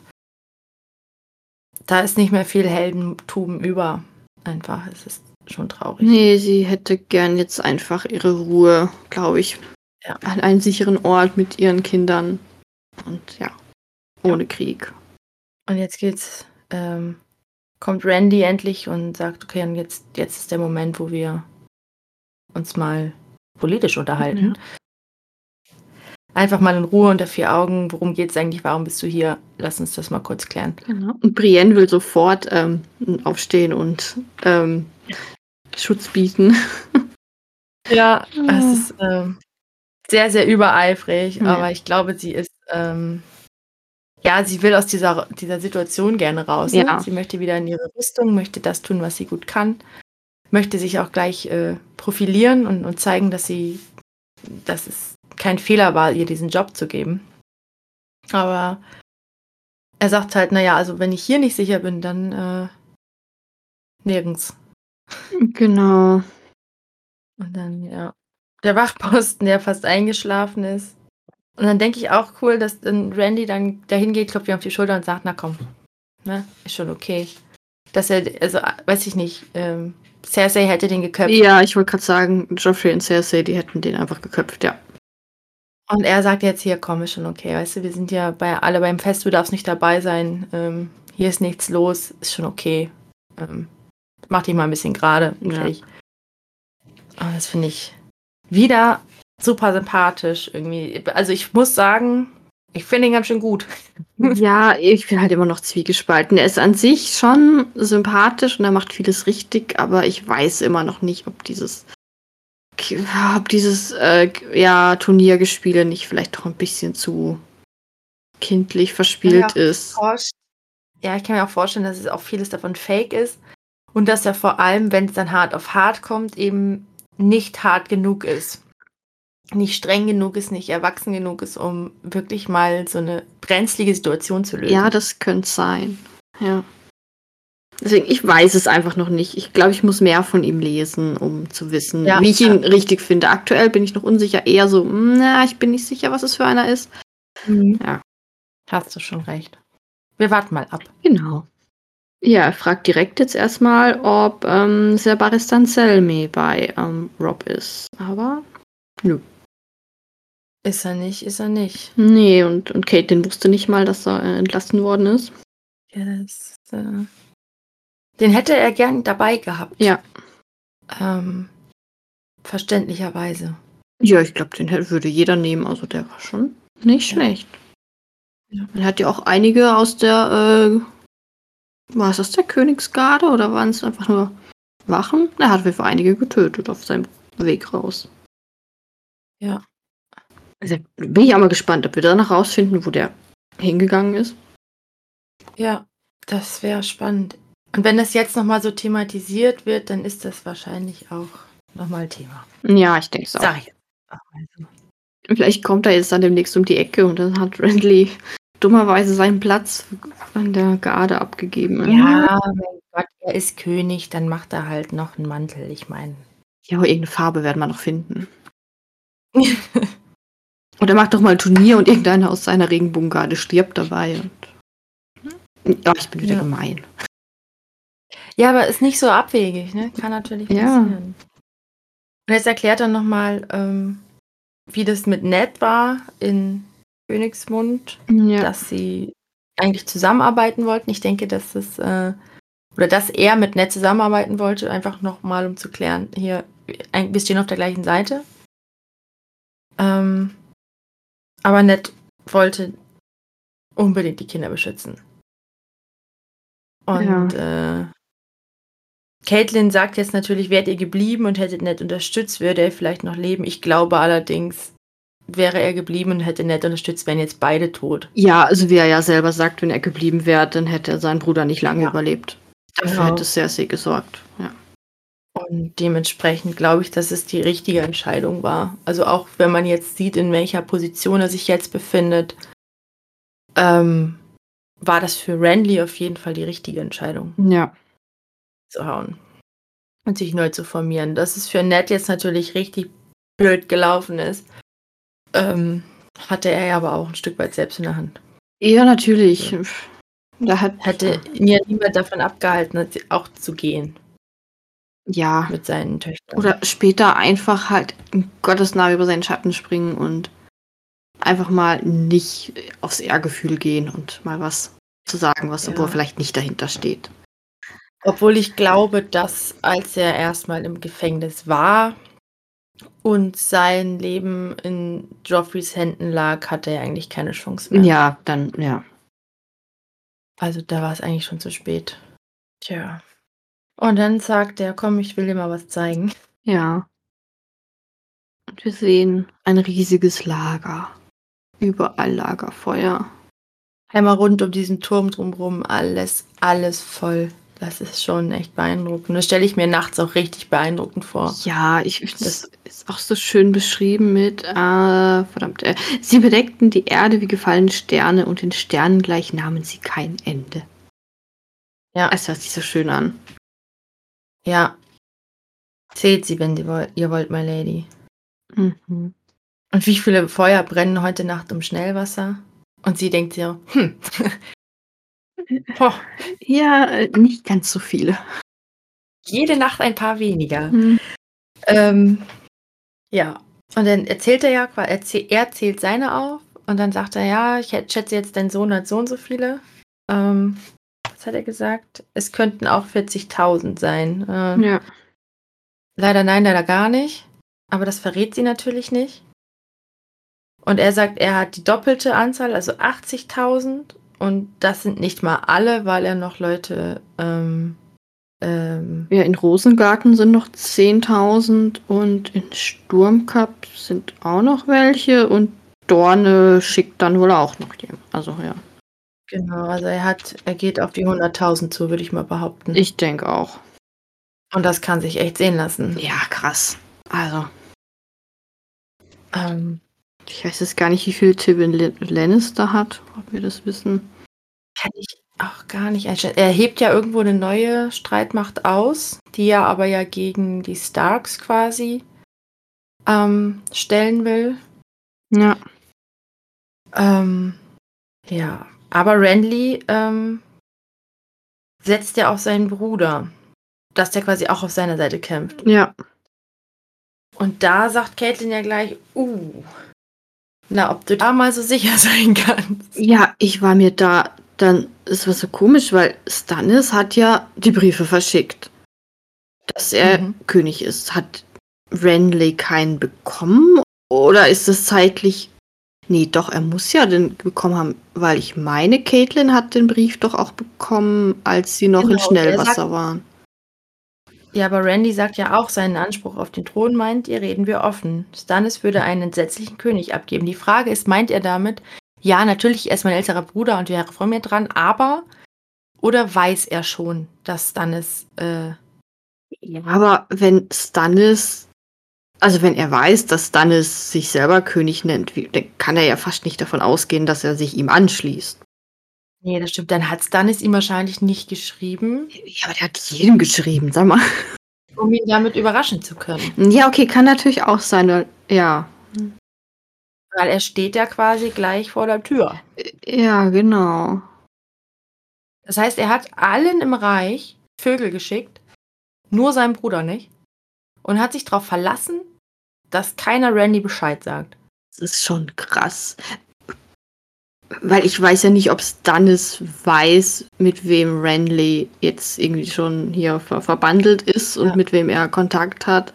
Da ist nicht mehr viel Heldentum über. Einfach, es ist schon traurig. Nee, sie hätte gern jetzt einfach ihre Ruhe, glaube ich. Ja. An einen sicheren Ort mit ihren Kindern. Und ja, ohne ja. Krieg. Und jetzt geht's, ähm, kommt Randy endlich und sagt, okay, und jetzt, jetzt ist der Moment, wo wir uns mal politisch unterhalten. Ja. Einfach mal in Ruhe unter vier Augen. Worum geht es eigentlich? Warum bist du hier? Lass uns das mal kurz klären. Genau. Und Brienne will sofort ähm, aufstehen und ähm, Schutz bieten. [laughs] Ja, ah. es ist ähm, sehr, sehr übereifrig, ja. aber ich glaube, sie ist ähm, ja, sie will aus dieser, dieser Situation gerne raus. Ne? Ja. Sie möchte wieder in ihre Rüstung, möchte das tun, was sie gut kann, möchte sich auch gleich äh, profilieren und, und zeigen, dass sie, dass es kein Fehler war, ihr diesen Job zu geben. Aber er sagt halt, naja, also wenn ich hier nicht sicher bin, dann äh, nirgends. Genau. Und dann, ja. Der Wachposten, der fast eingeschlafen ist. Und dann denke ich auch cool, dass dann Randy dann dahin geht, klopft ihm auf die Schulter und sagt, na komm, ne, ist schon okay. Dass er, also, weiß ich nicht, ähm, Cersei hätte den geköpft. Ja, ich wollte gerade sagen, Joffrey und Cersei, die hätten den einfach geköpft, ja. Und er sagt jetzt, hier, komm, ist schon okay. Weißt du, wir sind ja bei, alle beim Fest, du darfst nicht dabei sein. Ähm, hier ist nichts los, ist schon okay. Ähm, mach dich mal ein bisschen gerade. Ja. Und das finde ich wieder super sympathisch irgendwie. Also ich muss sagen, ich finde ihn ganz schön gut. [laughs] Ja, ich bin halt immer noch zwiegespalten. Er ist an sich schon sympathisch und er macht vieles richtig, aber ich weiß immer noch nicht, ob dieses, ob dieses äh, ja, Turniergespiele nicht vielleicht doch ein bisschen zu kindlich verspielt Ja. ist. Ja, ich kann mir auch vorstellen, dass es auch vieles davon fake ist. Und dass er vor allem, wenn es dann hart auf hart kommt, eben nicht hart genug ist. Nicht streng genug ist, nicht erwachsen genug ist, um wirklich mal so eine brenzlige Situation zu lösen. Ja, das könnte sein. Ja. Deswegen, ich weiß es einfach noch nicht. Ich glaube, ich muss mehr von ihm lesen, um zu wissen, Ja. wie ich ihn richtig finde. Aktuell bin ich noch unsicher, eher so, "Mm, na, ich bin nicht sicher, was es für einer ist. Mhm. Ja. Hast du schon recht. Wir warten mal ab. Genau. Ja, er fragt direkt jetzt erstmal, ob ähm, Sebastian Selmy bei ähm, Rob ist. Aber nö. Ist er nicht, ist er nicht. Nee, und, und Caitlin wusste nicht mal, dass er äh, entlassen worden ist. Ja, das, äh, den hätte er gern dabei gehabt. Ja. Ähm, verständlicherweise. Ja, ich glaube, den hätte- würde jeder nehmen. Also der war schon nicht Ja. schlecht. Ja. Man hat ja auch einige aus der, äh, war es das der Königsgarde oder waren es einfach nur Wachen? Er hat auf jeden Fall einige getötet auf seinem Weg raus. Ja. Also bin ich auch mal gespannt, ob wir danach rausfinden, wo der hingegangen ist. Ja, das wäre spannend. Und wenn das jetzt nochmal so thematisiert wird, dann ist das wahrscheinlich auch nochmal Thema. Ja, ich denke auch. Sag ich jetzt. auch mal so. Vielleicht kommt er jetzt dann demnächst um die Ecke und dann hat Renly dummerweise seinen Platz an der Garde abgegeben. Ja, mein Gott, er ist König, dann macht er halt noch einen Mantel. Ich meine. Ja, aber irgendeine Farbe werden wir noch finden. [laughs] Und er macht doch mal ein Turnier und irgendeiner aus seiner Regenbogengarde stirbt dabei. Und ja, ich bin wieder Ja. gemein. Ja, aber ist nicht so abwegig, ne? Kann natürlich Ja. passieren. Und jetzt erklärt er nochmal, ähm, wie das mit Ned war in Königsmund, Ja. dass sie eigentlich zusammenarbeiten wollten. Ich denke, dass es, äh, oder dass er mit Ned zusammenarbeiten wollte, einfach nochmal, um zu klären, hier, ein- wir stehen auf der gleichen Seite. Ähm, aber Ned wollte unbedingt die Kinder beschützen. Und äh, Caitlin sagt jetzt natürlich, wärt ihr geblieben und hättet Ned unterstützt, würde er vielleicht noch leben. Ich glaube allerdings, wäre er geblieben und hätte Ned unterstützt, wären jetzt beide tot. ja, also wie er ja selber sagt, wenn er geblieben wäre, dann hätte er seinen Bruder nicht lange Ja. überlebt. Dafür Genau. hätte Cersei gesorgt. Ja. Und dementsprechend glaube ich, dass es die richtige Entscheidung war. Also auch wenn man jetzt sieht, in welcher Position er sich jetzt befindet, ähm, war das für Renly auf jeden Fall die richtige Entscheidung. ja. zu hauen und sich neu zu formieren. Dass es für Ned jetzt natürlich richtig blöd gelaufen ist, ähm, hatte er ja aber auch ein Stück weit selbst in der Hand. Ja, natürlich. Da hat, Hätte ihn ja niemand davon abgehalten, auch zu gehen ja. mit seinen Töchtern. Oder später einfach halt in Gottes Namen über seinen Schatten springen und einfach mal nicht aufs Ehrgefühl gehen und mal was zu sagen, was Ja. obwohl vielleicht nicht dahinter steht. Obwohl ich glaube, dass als er erstmal im Gefängnis war und sein Leben in Joffreys Händen lag, hatte er eigentlich keine Chance mehr. Ja, dann, ja. Also da war es eigentlich schon zu spät. Tja. Und dann sagt er, komm, ich will dir mal was zeigen. Ja. Und wir sehen ein riesiges Lager. Überall Lagerfeuer. Einmal rund um diesen Turm drumherum, alles, alles voll. Das ist schon echt beeindruckend. Das stelle ich mir nachts auch richtig beeindruckend vor. Ja, ich das ist auch so schön beschrieben mit, äh, verdammt, äh, sie bedeckten die Erde wie gefallene Sterne und den Sternen gleich nahmen sie kein Ende. Ja. Es hört sich so schön an. Ja. Zählt sie, wenn sie wollt, ihr wollt, my lady. Mhm. Und wie viele Feuer brennen heute Nacht im Schnellwasser? Und sie denkt sich, hm. [laughs] oh. Ja, nicht ganz so viele. Jede Nacht ein paar weniger. Mhm. Ähm, ja. Und dann erzählt er ja, er erzählt seine auf und dann sagt er, ja, ich schätze jetzt, dein Sohn hat so und so viele. Ähm, was hat er gesagt? Es könnten auch 40.000 sein. Ähm, Ja. Leider nein, leider gar nicht. Aber das verrät sie natürlich nicht. Und er sagt, er hat die doppelte Anzahl, also 80.000. Und das sind nicht mal alle, weil er noch Leute. Ähm, ähm, Ja, in Rosengarten sind noch 10.000 und in Sturmcup sind auch noch welche und Dorne schickt dann wohl auch noch jemand. Also ja, genau, also er hat, er geht auf die 100.000 zu, würde ich mal behaupten. ich denke auch. Und das kann sich echt sehen lassen. Ja, krass. Also, Ähm, ich weiß jetzt gar nicht, wie viel Tywin Lan- Lannister hat, ob wir das wissen. kann ich auch gar nicht einschätzen. Er hebt ja irgendwo eine neue Streitmacht aus, die er aber ja gegen die Starks quasi ähm, stellen will. Ja. Ähm, ja, aber Renly ähm, setzt ja auf seinen Bruder, dass der quasi auch auf seiner Seite kämpft. Ja. Und da sagt Caitlin ja gleich, uh, na, ob du da mal so sicher [laughs] sein kannst. Ja, ich war mir da dann, es war so komisch, weil Stannis hat ja die Briefe verschickt, dass er Mhm. König ist. Hat Renly keinen bekommen? Oder ist es zeitlich. Nee, doch, er muss ja den bekommen haben, weil ich meine, Caitlin hat den Brief doch auch bekommen, als sie noch in Genau, er Schnellwasser sagt- waren. Ja, aber Randy sagt ja auch, seinen Anspruch auf den Thron meint ihr, reden wir offen. Stannis würde einen entsetzlichen König abgeben. Die Frage ist, meint er damit, ja, natürlich, er ist mein älterer Bruder und wäre vor mir dran, aber oder weiß er schon, dass Stannis, äh, Ja, aber wenn Stannis, also wenn er weiß, dass Stannis sich selber König nennt, dann kann er ja fast nicht davon ausgehen, dass er sich ihm anschließt. nee, das stimmt, dann hat Stannis ihm wahrscheinlich nicht geschrieben, Ja, aber der hat jedem geschrieben, sag mal. um ihn damit überraschen zu können. Ja, okay, kann natürlich auch sein, ja. Weil er steht ja quasi gleich vor der Tür. Ja, genau. Das heißt, er hat allen im Reich Vögel geschickt, nur seinem Bruder nicht, und hat sich darauf verlassen, dass keiner Randy Bescheid sagt. Das ist schon krass. Weil ich weiß ja nicht, ob Stannis weiß, mit wem Renly jetzt irgendwie schon hier ver verbandelt ist und Ja. mit wem er Kontakt hat.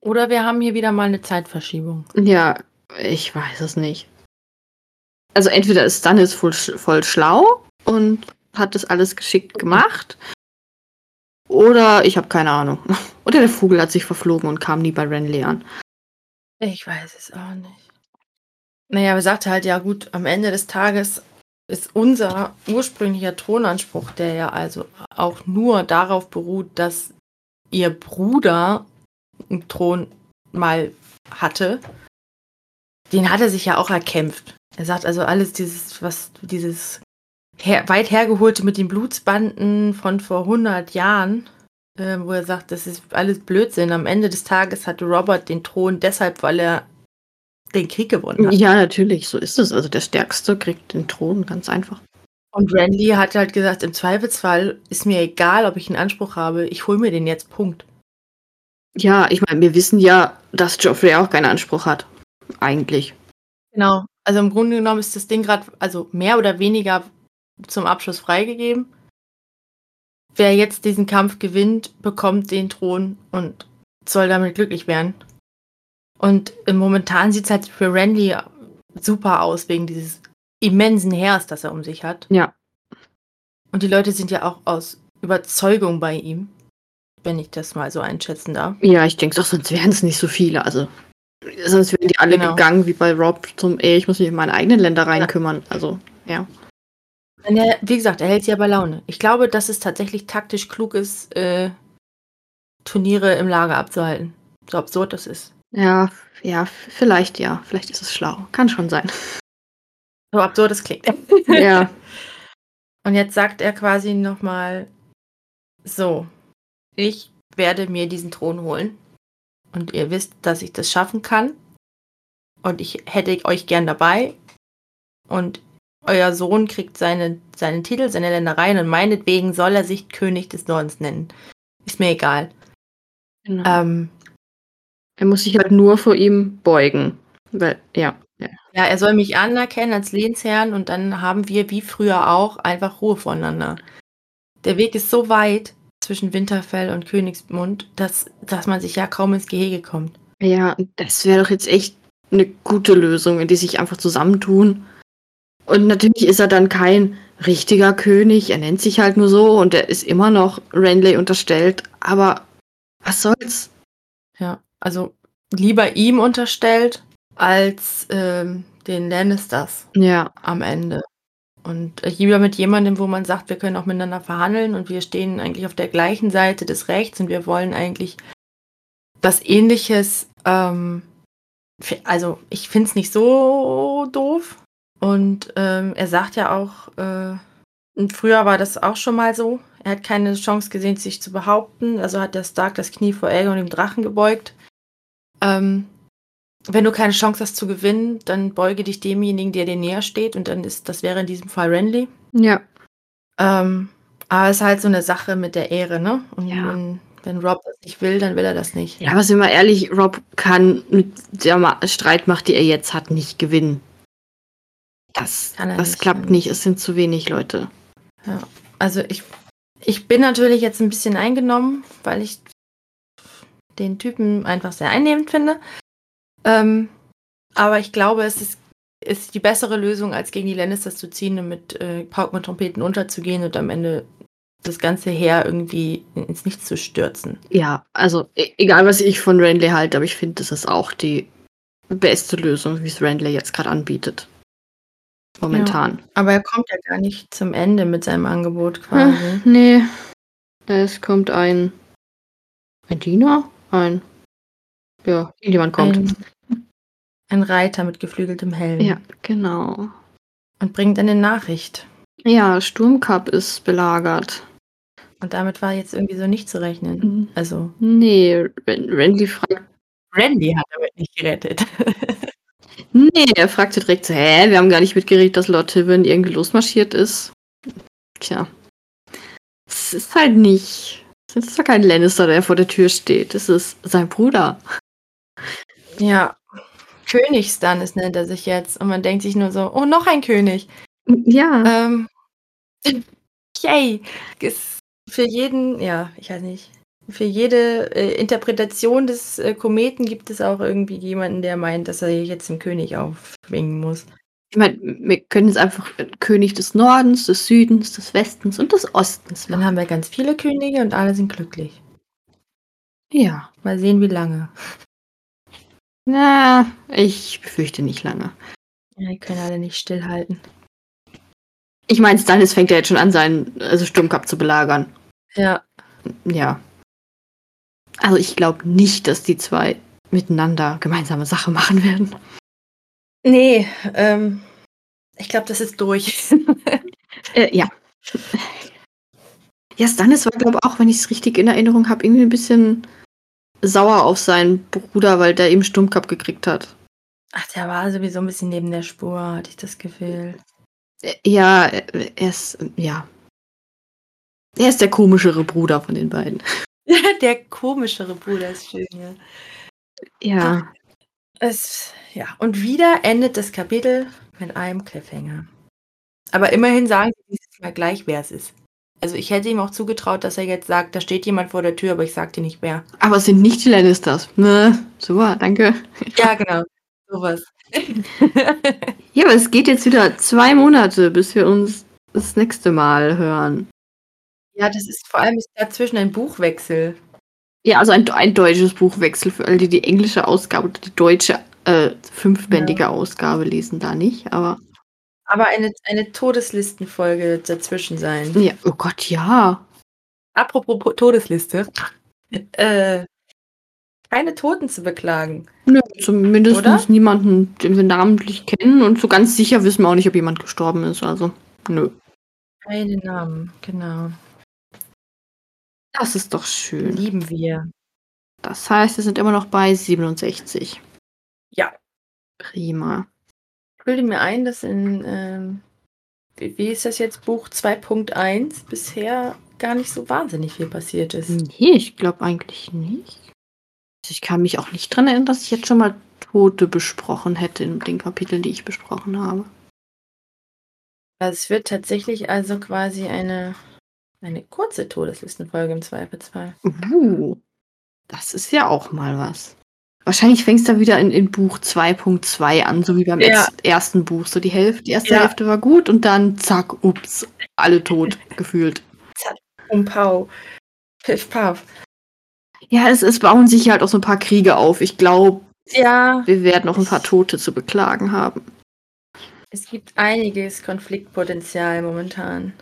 Oder wir haben hier wieder mal eine Zeitverschiebung. Ja, ich weiß es nicht. Also entweder ist Stannis voll, voll schlau und hat das alles geschickt gemacht. Oder ich habe keine Ahnung. [laughs] Oder der Vogel hat sich verflogen und kam nie bei Renly an. Ich weiß es auch nicht. Naja, er sagte halt, ja gut, am Ende des Tages ist unser ursprünglicher Thronanspruch, der ja also auch nur darauf beruht, dass ihr Bruder einen Thron mal hatte, den hat er sich ja auch erkämpft. Er sagt also alles dieses, was dieses her, weit hergeholte mit den Blutsbanden von vor 100 Jahren, äh, wo er sagt, das ist alles Blödsinn. Am Ende des Tages hatte Robert den Thron deshalb, weil er den Krieg gewonnen hat. Ja, natürlich, so ist es. Also der Stärkste kriegt den Thron, ganz einfach. Und Randy hat halt gesagt, im Zweifelsfall ist mir egal, ob ich einen Anspruch habe, ich hole mir den jetzt, Punkt. Ja, ich meine, wir wissen ja, dass Joffrey auch keinen Anspruch hat. Eigentlich. Genau. Also im Grunde genommen ist das Ding gerade, also mehr oder weniger zum Abschluss freigegeben. Wer jetzt diesen Kampf gewinnt, bekommt den Thron und soll damit glücklich werden. Und momentan sieht es halt für Randy super aus, wegen dieses immensen Heers, das er um sich hat. Ja. Und die Leute sind ja auch aus Überzeugung bei ihm, wenn ich das mal so einschätzen darf. Ja, ich denke doch, sonst wären es nicht so viele. Also, sonst wären die alle Genau. gegangen wie bei Rob zum, ey, ich muss mich um meine eigenen Ländereien Ja. kümmern. Also, ja. Er, wie gesagt, er hält sie ja bei Laune. Ich glaube, dass es tatsächlich taktisch klug ist, äh, Turniere im Lager abzuhalten. So absurd das ist. Ja, ja, vielleicht ja. Vielleicht ist es schlau. Kann schon sein. So absurd es klingt. [laughs] Ja. [laughs] Und jetzt sagt er quasi nochmal, so, ich werde mir diesen Thron holen. Und ihr wisst, dass ich das schaffen kann. Und ich hätte euch gern dabei. Und euer Sohn kriegt seine, seinen Titel, seine Ländereien und meinetwegen soll er sich König des Nordens nennen. Ist mir egal. Genau. Ähm, er muss sich halt nur vor ihm beugen. Weil, ja. ja. ja, er soll mich anerkennen als Lehnsherrn und dann haben wir, wie früher auch, einfach Ruhe voneinander. Der Weg ist so weit zwischen Winterfell und Königsmund, dass, dass man sich ja kaum ins Gehege kommt. Ja, das wäre doch jetzt echt eine gute Lösung, wenn die sich einfach zusammentun. Und natürlich ist er dann kein richtiger König, er nennt sich halt nur so und er ist immer noch Renly unterstellt, aber was soll's? Ja, also lieber ihm unterstellt als ähm, den Lannisters Ja, am Ende. Und lieber mit jemandem, wo man sagt, wir können auch miteinander verhandeln und wir stehen eigentlich auf der gleichen Seite des Rechts und wir wollen eigentlich was ähnliches. Ähm, also ich finde es nicht so doof. Und ähm, er sagt ja auch, äh, und früher war das auch schon mal so. Er hat keine Chance gesehen, sich zu behaupten. Also hat der Stark das Knie vor Aegon dem Drachen gebeugt. Ähm, wenn du keine Chance hast zu gewinnen, dann beuge dich demjenigen, der dir näher steht. Und dann ist, das wäre in diesem Fall Renly. ja. Ähm, aber es ist halt so eine Sache mit der Ehre, ne? Und Ja. wenn, wenn Rob das nicht will, dann will er das nicht. Ja, aber sind wir ehrlich, Rob kann mit der Ma Streitmacht, die er jetzt hat, nicht gewinnen. Das, das nicht, klappt ja. nicht, es sind zu wenig Leute. Also ich, ich bin natürlich jetzt ein bisschen eingenommen, weil ich den Typen einfach sehr einnehmend finde. Ähm, aber ich glaube, es ist, ist die bessere Lösung, als gegen die Lannisters zu ziehen und mit äh, Pauken und Trompeten unterzugehen und am Ende das ganze Heer irgendwie ins Nichts zu stürzen. Ja, also e egal, was ich von Renly halte, aber ich finde, das ist auch die beste Lösung, wie es Renly jetzt gerade anbietet. Momentan. Aber er kommt ja gar nicht zum Ende mit seinem Angebot quasi. Hm, nee. Es kommt ein. Ein Diener? Ein. Ja, jemand kommt. Ein, ein Reiter mit geflügeltem Helm. ja, genau. Und bringt eine Nachricht. Ja, Sturmcup ist belagert. Und damit war jetzt irgendwie so nicht zu rechnen. Mhm. Also, Nee, Renly fragt. Randy hat damit nicht gerettet. [laughs] Nee, er fragte direkt so, hä, wir haben gar nicht mitgeregt, dass Lord Tywin irgendwie losmarschiert ist. Tja. Es ist halt nicht. Es ist doch kein Lannister, der vor der Tür steht. Es ist sein Bruder. ja. Königsstannis nennt er sich jetzt. Und man denkt sich nur so, oh, noch ein König. Ja. Ähm, [laughs] yay. Ist für jeden, ja, ich weiß nicht. Für jede äh, Interpretation des äh, Kometen gibt es auch irgendwie jemanden, der meint, dass er jetzt zum König aufschwingen muss. Ich meine, wir können es einfach König des Nordens, des Südens, des Westens und des Ostens Dann machen. haben wir ganz viele Könige und alle sind glücklich. Ja. Mal sehen, wie lange. Na, ich befürchte nicht lange. Ja, die können alle nicht stillhalten. Ich meine, Stannis fängt ja jetzt schon an, seinen also Sturmcup zu belagern. Ja. Ja. Also ich glaube nicht, dass die zwei miteinander gemeinsame Sache machen werden. Nee, ähm, ich glaube, das ist durch. [laughs] Äh, ja. Ja, Stannis war, glaube ich, auch, wenn ich es richtig in Erinnerung habe, irgendwie ein bisschen sauer auf seinen Bruder, weil der eben Sturmcup gekriegt hat. Ach, der war sowieso ein bisschen neben der Spur, hatte ich das Gefühl. Äh, Ja, äh, er ist, äh, ja. Er ist der komischere Bruder von den beiden. [laughs] der komischere Bruder ist schön, ja. Ja. Es, ja, und wieder endet das Kapitel mit einem Cliffhanger. Aber immerhin sagen sie dieses Mal gleich, wer es ist. Also ich hätte ihm auch zugetraut, dass er jetzt sagt, da steht jemand vor der Tür, aber ich sag dir nicht wer. Aber es sind nicht die Lannisters. Ne, super, danke. Ja, genau. Sowas. [laughs] Ja, aber es geht jetzt wieder zwei Monate, bis wir uns das nächste Mal hören. Ja, das ist vor allem ist dazwischen ein Buchwechsel. Ja, also ein, ein deutsches Buchwechsel für alle, die die englische Ausgabe oder die deutsche äh, fünfbändige Ausgabe lesen, da nicht, aber aber eine, eine Todeslistenfolge dazwischen sein. Ja, oh Gott, ja. Apropos Po- Todesliste. Äh, keine Toten zu beklagen. Nö, zumindest Oder? niemanden, den wir namentlich kennen und so ganz sicher wissen wir auch nicht, ob jemand gestorben ist. Also, nö. Keine Namen, genau. Das ist doch schön. Lieben wir. Das heißt, wir sind immer noch bei 67. Ja. Prima. Ich bilde mir ein, dass in, ähm, wie, wie ist das jetzt, Buch 2.1 bisher gar nicht so wahnsinnig viel passiert ist. Nee, ich glaube eigentlich nicht. Also Ich kann mich auch nicht dran erinnern, dass ich jetzt schon mal Tote besprochen hätte in den Kapiteln, die ich besprochen habe. Also es wird tatsächlich also quasi eine, eine kurze Todeslistenfolge im Zweifelsfall. Uh, das ist ja auch mal was. Wahrscheinlich fängst du wieder in, in Buch 2.2 an, so wie beim Ja. ersten Buch. So die Hälfte, die erste Ja. Hälfte war gut und dann zack, ups, alle tot [laughs] gefühlt. Um Pau. Piff, paff. Ja, es, es bauen sich halt auch so ein paar Kriege auf. Ich glaube, Ja, wir werden noch ein paar Tote zu beklagen haben. es gibt einiges Konfliktpotenzial momentan.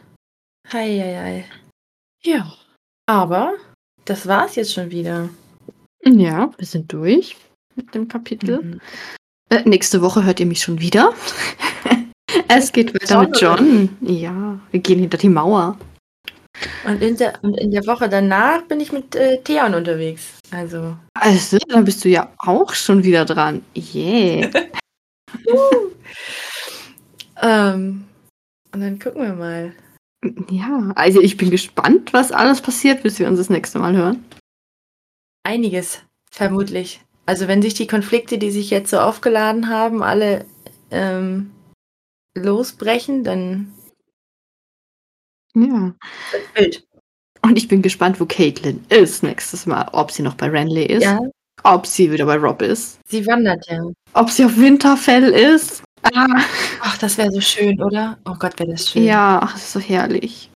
Heieiei. Ja. Aber das war's jetzt schon wieder. Ja, wir sind durch mit dem Kapitel. Mhm. Äh, nächste Woche hört ihr mich schon wieder. [laughs] es geht weiter mit John. Ja, wir gehen hinter die Mauer. Und in, der, und in der Woche danach bin ich mit äh, Theon unterwegs. Also. Also, dann bist du ja auch schon wieder dran. Yeah. [laughs] Ähm, und dann gucken wir mal. Ja, also ich bin gespannt, was alles passiert, bis wir uns das nächste Mal hören. Einiges, vermutlich. Also wenn sich die Konflikte, die sich jetzt so aufgeladen haben, alle ähm, losbrechen, dann Ja. wird wild. Und ich bin gespannt, wo Caitlin ist nächstes Mal. Ob sie noch bei Renly ist, Ja, ob sie wieder bei Rob ist, sie wandert ja. ob sie auf Winterfell ist. Ah, Ach, das wäre so schön, oder? Oh Gott, wäre das schön. ja, ach, das ist so herrlich.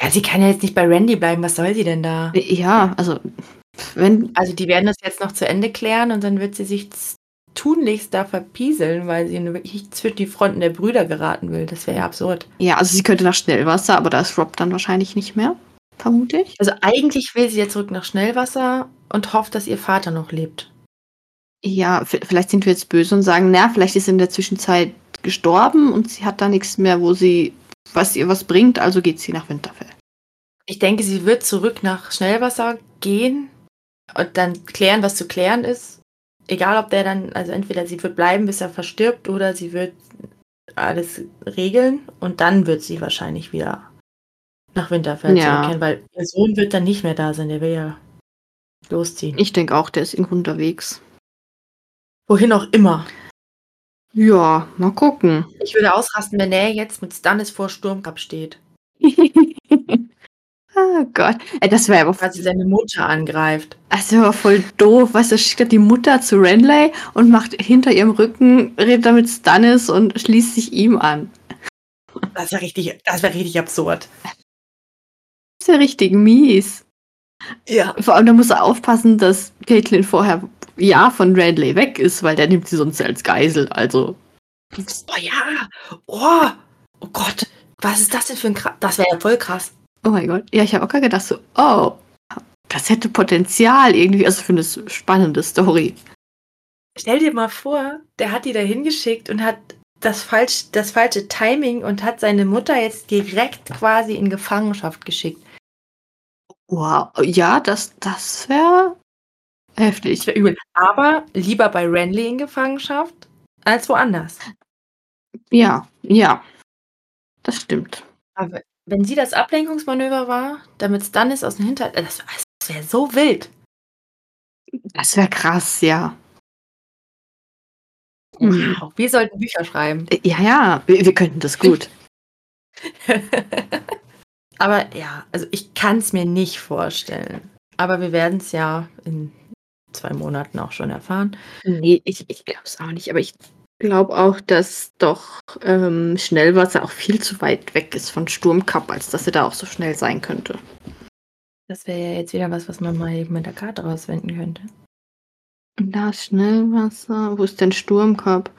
Ja, sie kann ja jetzt nicht bei Randy bleiben. Was soll sie denn da? Ja, also, wenn, Also die werden das jetzt noch zu Ende klären und dann wird sie sich tunlichst da verpieseln, weil sie wirklich zwischen die Fronten der Brüder geraten will. Das wäre ja absurd. ja, also sie könnte nach Schnellwasser, aber da ist Rob dann wahrscheinlich nicht mehr, vermute ich. Also eigentlich will sie jetzt zurück nach Schnellwasser und hofft, dass ihr Vater noch lebt. Ja, vielleicht sind wir jetzt böse und sagen, na, vielleicht ist sie in der Zwischenzeit gestorben und sie hat da nichts mehr, wo sie, was ihr was bringt, also geht sie nach Winterfell. Ich denke, sie wird zurück nach Schnellwasser gehen und dann klären, was zu klären ist. Egal, ob der dann, also entweder sie wird bleiben, bis er verstirbt, oder sie wird alles regeln und dann wird sie wahrscheinlich wieder nach Winterfell Ja. zurückkehren, weil ihr Sohn wird dann nicht mehr da sein, der will ja losziehen. Ich denke auch, der ist irgendwo unterwegs. Wohin auch immer. Ja, mal gucken. Ich würde ausrasten, wenn er jetzt mit Stannis vor Sturmkap steht, oh [laughs] Gott. Ey, das wäre aber, quasi seine Mutter angreift. das wär aber voll doof. Weißt du, schickt er die Mutter zu Renley und macht hinter ihrem Rücken, redet da mit Stannis und schließt sich ihm an. Das wäre richtig, das wäre richtig absurd. Das ist ja richtig mies. Ja. Vor allem, da muss er aufpassen, dass Caitlin vorher ja von Renley weg ist, weil der nimmt sie sonst als Geisel. Also, Oh ja. Oh. Oh Gott. Was ist das denn für ein krass? Das wäre ja voll krass. oh mein Gott. Ja, ich habe auch gerade gedacht so, oh, das hätte Potenzial irgendwie, also für eine spannende Story. Stell dir mal vor, der hat die da hingeschickt und hat das, falsch, das falsche Timing und hat seine Mutter jetzt direkt quasi in Gefangenschaft geschickt. Wow, ja, das, das wäre Das heftig. wäre übel. Aber lieber bei Renly in Gefangenschaft als woanders. Ja, ja, das stimmt. Aber wenn sie das Ablenkungsmanöver war, damit Stannis aus dem Hinterhalt. Das, das wäre so wild. Das wäre krass, ja. Hm. Wow. Wir sollten Bücher schreiben. Ja, ja, wir, wir könnten das gut. [laughs] Aber ja, also ich kann es mir nicht vorstellen. Aber wir werden es ja in zwei Monaten auch schon erfahren. Nee, ich, ich glaube es auch nicht, aber ich glaube auch, dass doch ähm, Schnellwasser auch viel zu weit weg ist von Sturmkap, als dass er da auch so schnell sein könnte. Das wäre ja jetzt wieder was, was man mal eben mit der Karte rausfinden könnte. Da ist Schnellwasser. Wo ist denn Sturmkap?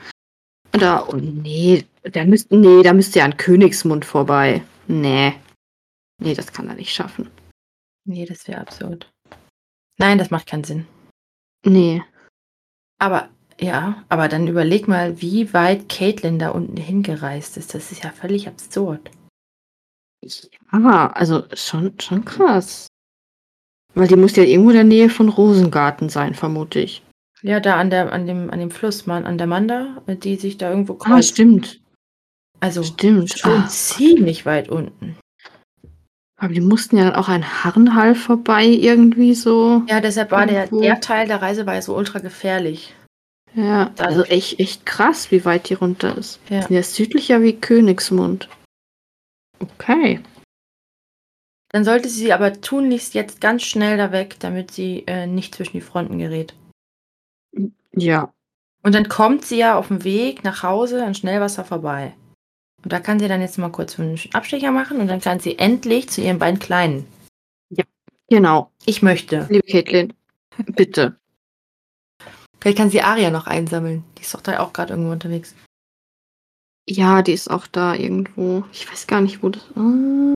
Da, oh, nee, da müsste, nee, da müsste ja an Königsmund vorbei. Nee. Nee, das kann er nicht schaffen. Nee, das wäre absurd. Nein, das macht keinen Sinn. Nee. Aber ja, aber dann überleg mal, wie weit Caitlin da unten hingereist ist. Das ist ja völlig absurd. Ja, also schon, schon krass. Weil die muss ja irgendwo in der Nähe von Rosengarten sein, vermute ich. Ja, da an, der, an, dem, an dem Fluss, man, an der Manda, die sich da irgendwo Ah, stimmt. Also Stimmt. schon Ah, ziemlich weit unten. Aber die mussten ja dann auch an Harrenhall vorbei, irgendwie so. Ja, deshalb war der, der Teil der Reise war ja so ultra gefährlich. Ja, Da- also echt, echt krass, wie weit die runter ist. Ja. Ja, ist südlicher wie Königsmund. Okay. Dann sollte sie aber tunlichst jetzt ganz schnell da weg, damit sie äh, nicht zwischen die Fronten gerät. Ja. Und dann kommt sie ja auf dem Weg nach Hause an Schnellwasser vorbei. Und da kann sie dann jetzt mal kurz einen Abstecher machen und dann kann sie endlich zu ihren beiden Kleinen. Genau. Ich möchte. Liebe Caitlin, bitte. Vielleicht kann sie Aria noch einsammeln. Die ist doch da auch gerade irgendwo unterwegs. Ja, die ist auch da irgendwo. Ich weiß gar nicht, wo das. Äh,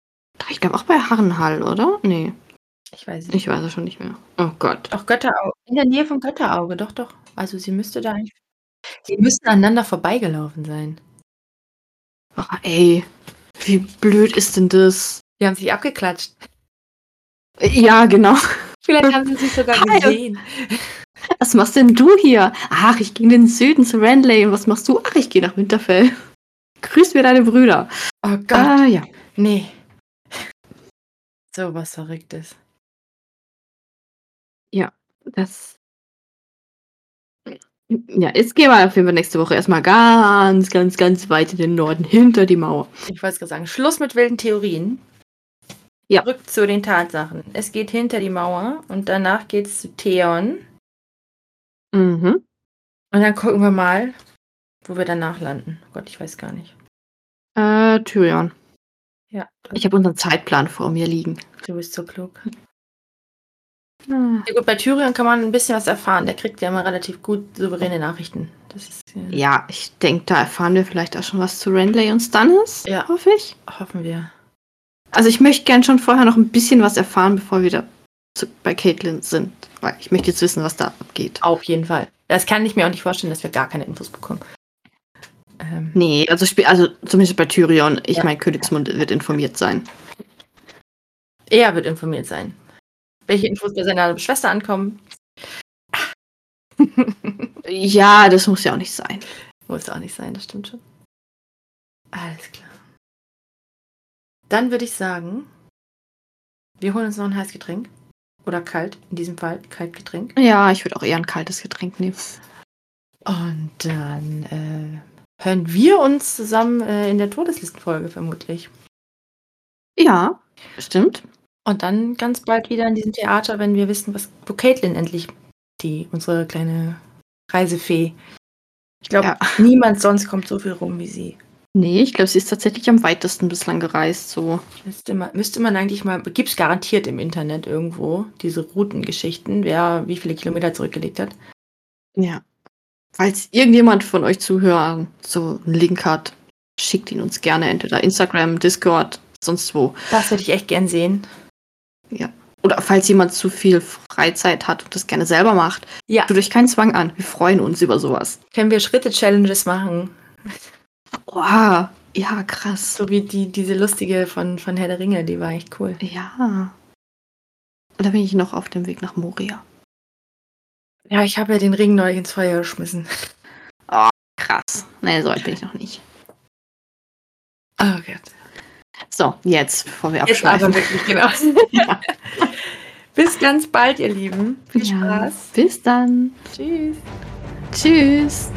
ich glaube auch bei Harrenhall, oder? Nee, Ich weiß nicht. ich weiß es schon nicht mehr. Oh Gott. Doch, Götterauge. In der Nähe von Götterauge, doch, doch. Also sie müsste da eigentlich. Sie müssten aneinander vorbeigelaufen sein. Oh, ey, wie blöd ist denn das? Die haben sich abgeklatscht. Ja, genau. Vielleicht haben sie sich sogar [laughs] Hi. gesehen. Was machst denn du hier? Ach, ich gehe in den Süden zu Renley. Und was machst du? Ach, ich gehe nach Winterfell. Grüß mir deine Brüder. Oh Gott. Ah, ja. Nee. So was Verrücktes. Das. Ja, jetzt gehen wir auf jeden Fall nächste Woche erstmal ganz, ganz, ganz weit in den Norden, hinter die Mauer. Ich wollte gerade sagen, Schluss mit wilden Theorien. Ja. Zurück zu den Tatsachen. Es geht hinter die Mauer und danach geht es zu Theon. Mhm. Und dann gucken wir mal, wo wir danach landen. Oh Gott, ich weiß gar nicht. Äh, Tyrion. Ja, Ich habe unseren Zeitplan vor mir liegen. du bist so klug. Ah. Ja gut, bei Tyrion kann man ein bisschen was erfahren. Der kriegt ja immer relativ gut souveräne Nachrichten. Ist, äh, Ja, ich denke, da erfahren wir vielleicht auch schon was zu Renley und Stannis. Ja. Hoffe ich. hoffen wir. Also ich möchte gern schon vorher noch ein bisschen was erfahren, bevor wir da zu, bei Caitlin sind. Weil ich möchte jetzt wissen, was da abgeht. Auf jeden Fall. Das kann ich mir auch nicht vorstellen, dass wir gar keine Infos bekommen. Ähm, Nee, also, also zumindest bei Tyrion. Ich Ja. meine, Königsmund wird informiert sein. er wird informiert sein. Welche Infos bei seiner Schwester ankommen, [laughs] Ja, das muss ja auch nicht sein. muss auch nicht sein, das stimmt schon. Alles klar. Dann würde ich sagen, wir holen uns noch ein heißes Getränk. Oder kalt, in diesem Fall kalt Getränk. Ja, ich würde auch eher ein kaltes Getränk nehmen. Und dann äh, hören wir uns zusammen äh, in der Todeslistenfolge vermutlich. Ja, stimmt. Und dann ganz bald wieder in diesem Theater, wenn wir wissen, was wo Caitlin endlich, die, unsere kleine Reisefee. Ich glaube, Ja. niemand sonst kommt so viel rum wie sie. Nee, ich glaube, sie ist tatsächlich am weitesten bislang gereist. So. Müsste man, müsste man eigentlich mal, gibt es garantiert im Internet irgendwo diese Routengeschichten, wer wie viele Kilometer zurückgelegt hat. Ja. Falls irgendjemand von euch Zuhörern so einen Link hat, schickt ihn uns gerne entweder Instagram, Discord, sonst wo. Das würde ich echt gern sehen. Oder falls jemand zu viel Freizeit hat und das gerne selber macht, Ja, tut euch keinen Zwang an. Wir freuen uns über sowas. können wir Schritte-Challenges machen, Wow. Ja, krass. so wie die, diese lustige von, von Herr der Ringe, die war echt cool. Ja. Und da bin ich noch auf dem Weg nach Moria. Ja, ich habe ja den Ring neu ins Feuer geschmissen. Krass. Nee, so weit bin ich noch nicht. Oh Gott. So, jetzt, bevor wir abschweifen. wirklich, genau. [laughs] Ja. [laughs] Bis ganz bald, ihr Lieben. Viel Ja. Spaß. Bis dann. Tschüss. Tschüss.